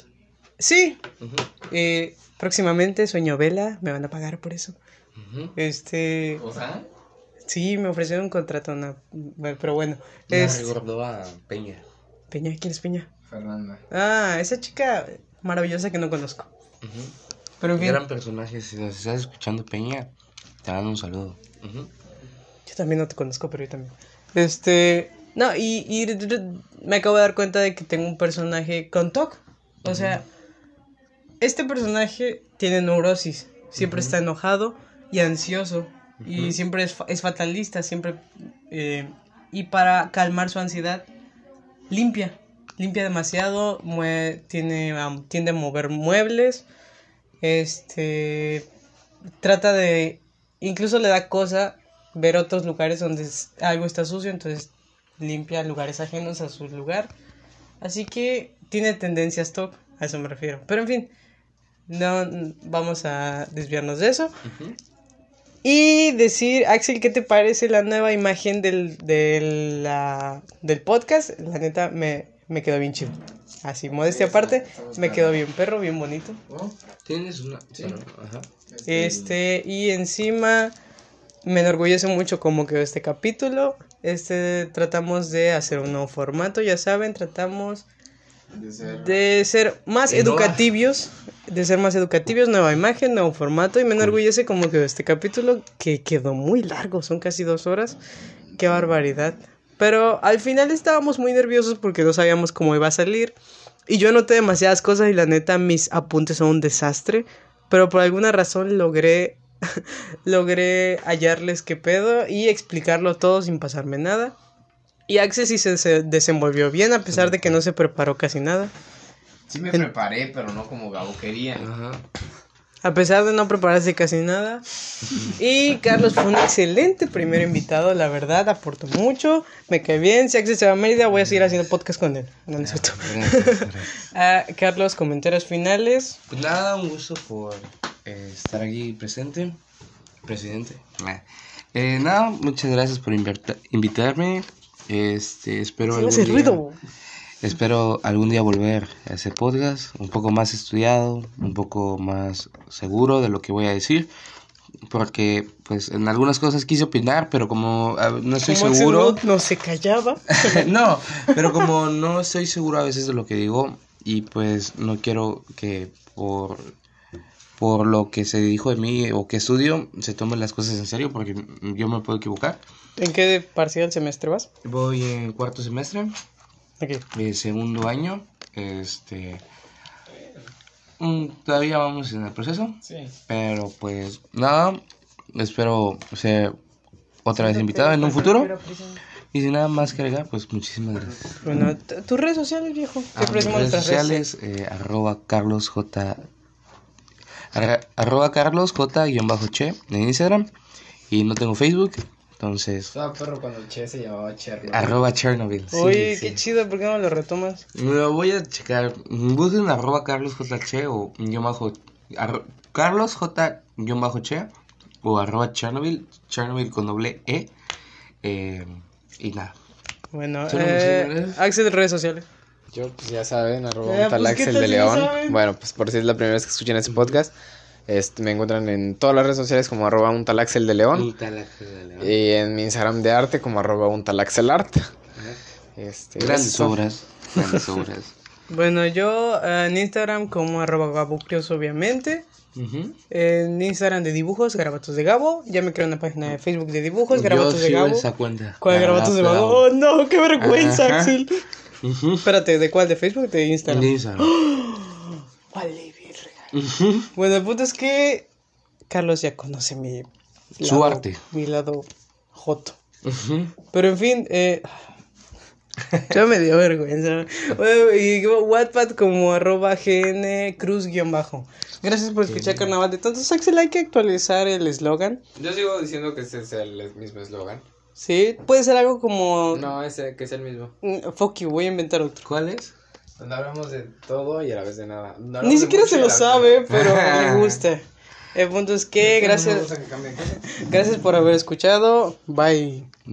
Sí, eh, próximamente Sueño Vela, me van a pagar por eso. Ujú. Este. O sea, Sí, me ofrecieron un contrato, no, pero bueno. Me Es... recordó a Peña. Peña, ¿quién es Peña? Fernanda. Ah, esa chica maravillosa que no conozco. Ujú. Pero en fin, Gran personaje. Si nos estás escuchando, Peña, te mando un saludo. Yo también no te conozco, pero yo también. Este, no, y, y me acabo de dar cuenta de que tengo un personaje con TOC. O sea, este personaje tiene neurosis. Siempre está enojado y ansioso. Y siempre es, es fatalista, siempre... eh, y para calmar su ansiedad, limpia. Limpia demasiado, mue- tiene, am, tiende a mover muebles. Este... Trata de... Incluso le da cosa ver otros lugares donde algo está sucio, entonces limpia lugares ajenos a su lugar. Así que tiene tendencias TOC, a eso me refiero. Pero en fin, no n- vamos a desviarnos de eso. Y decir, Axel, ¿qué te parece la nueva imagen del, del, la- del podcast? La neta me, me quedó bien chido. Así, modestia Sí, aparte, me quedó bien perro, bien bonito. ¿no? Tienes una. Sí. bueno, ajá. Este, y encima me enorgullece mucho cómo quedó este capítulo. Este, tratamos de hacer un nuevo formato, ya saben, tratamos De ser- de ser más educativos, de ser más educativos, nueva imagen, nuevo formato, y me enorgullece cómo quedó este capítulo, que quedó muy largo, son casi dos horas. Qué barbaridad. Pero al final estábamos muy nerviosos porque no sabíamos cómo iba a salir. Y yo anoté demasiadas cosas y la neta mis apuntes son un desastre. Pero por alguna razón logré logré hallarles qué pedo y explicarlo todo sin pasarme nada. Y Axel sí se, se desenvolvió bien a pesar de que no se preparó casi nada. Sí me preparé, pero no como Gabo quería. Ajá. A pesar de no prepararse casi nada. Y Carlos fue un excelente primer invitado, la verdad, aportó mucho, me cae bien. Si Axel se va a Mérida, voy a seguir haciendo podcast con él. No, no es cierto. Ah, Carlos, comentarios finales. Pues nada, un gusto por eh, estar aquí presente. Presidente. Eh, nada, muchas gracias por invitarme. Este, espero algún día, ruido. espero algún día volver a ese podcast, un poco más estudiado, un poco más seguro de lo que voy a decir, porque pues en algunas cosas quise opinar, pero como ah, no estoy Como seguro, no, no se callaba. no, pero como no estoy seguro a veces de lo que digo y pues no quiero que por por lo que se dijo de mí o que estudio se tomen las cosas en serio porque yo me puedo equivocar. ¿En qué parcial semestre vas? Voy en cuarto semestre, Aquí. eh, segundo año, este mm, todavía vamos en el proceso, Sí. pero pues nada, espero ser otra vez invitado en un futuro. Y sin nada más que agregar, pues muchísimas gracias. Bueno, tus redes sociales, viejo. Ah, ¿Qué mis decimos redes sociales, eh, arroba Carlos J. arra- arroba Carlos J guion bajo Che en Instagram. Y no tengo Facebook, entonces Estaba perro cuando el Che se llamaba Chernobyl. arroba Chernobyl. sí, Oye, sí. qué chido, ¿por qué no lo retomas? Lo voy a checar. Busquen arroba Carlos J. Che o guion bajo arro- Carlos J. guion bajo Che o arroba Chernobyl, Chernobyl con doble E. Eh, y nada. Bueno, eh. Axel, redes sociales. Yo, pues ya saben, arroba Eh, un tal pues, ¿qué Axel de León. saben? Bueno, pues por si es la primera vez que escuchan este podcast, este, me encuentran en todas las redes sociales como arroba un tal Axel de León. Y en mi Instagram de arte como arroba un tal Axel Art. Este, Grandes obras. Grandes obras. Bueno, yo eh, en Instagram como arroba gabucrios, obviamente. En Instagram de dibujos, Garabatos de Gabo. Ya me creo una página de Facebook de dibujos, Garabatos Yo de sigo Gabo. esa cuenta. ¿Cuál Garabatos de Gabo. Gabo? Oh, no, qué vergüenza, Ajá. Axel. Ujú. Espérate, ¿de cuál? ¿De Facebook o de Instagram? Instagram. Vale, verga. Ujú. Bueno, el punto es que Carlos ya conoce mi Su arte. Mi lado joto. Ujú. Pero en fin, eh, ya me dio vergüenza. Bueno, y Wattpad como arroba gn cruz guion bajo. Gracias por escuchar Carnaval de Tontos. Axel, hay que actualizar el eslogan. Yo sigo diciendo que ese es el mismo eslogan. Sí, puede ser algo como... No, ese que es el mismo. Fuck you, voy a inventar otro. ¿Cuál es? Donde hablamos de todo y a la vez de nada. No Ni siquiera se lo sabe, pero le gusta. El punto es que me gracias, gusta que gracias por haber escuchado. Bye.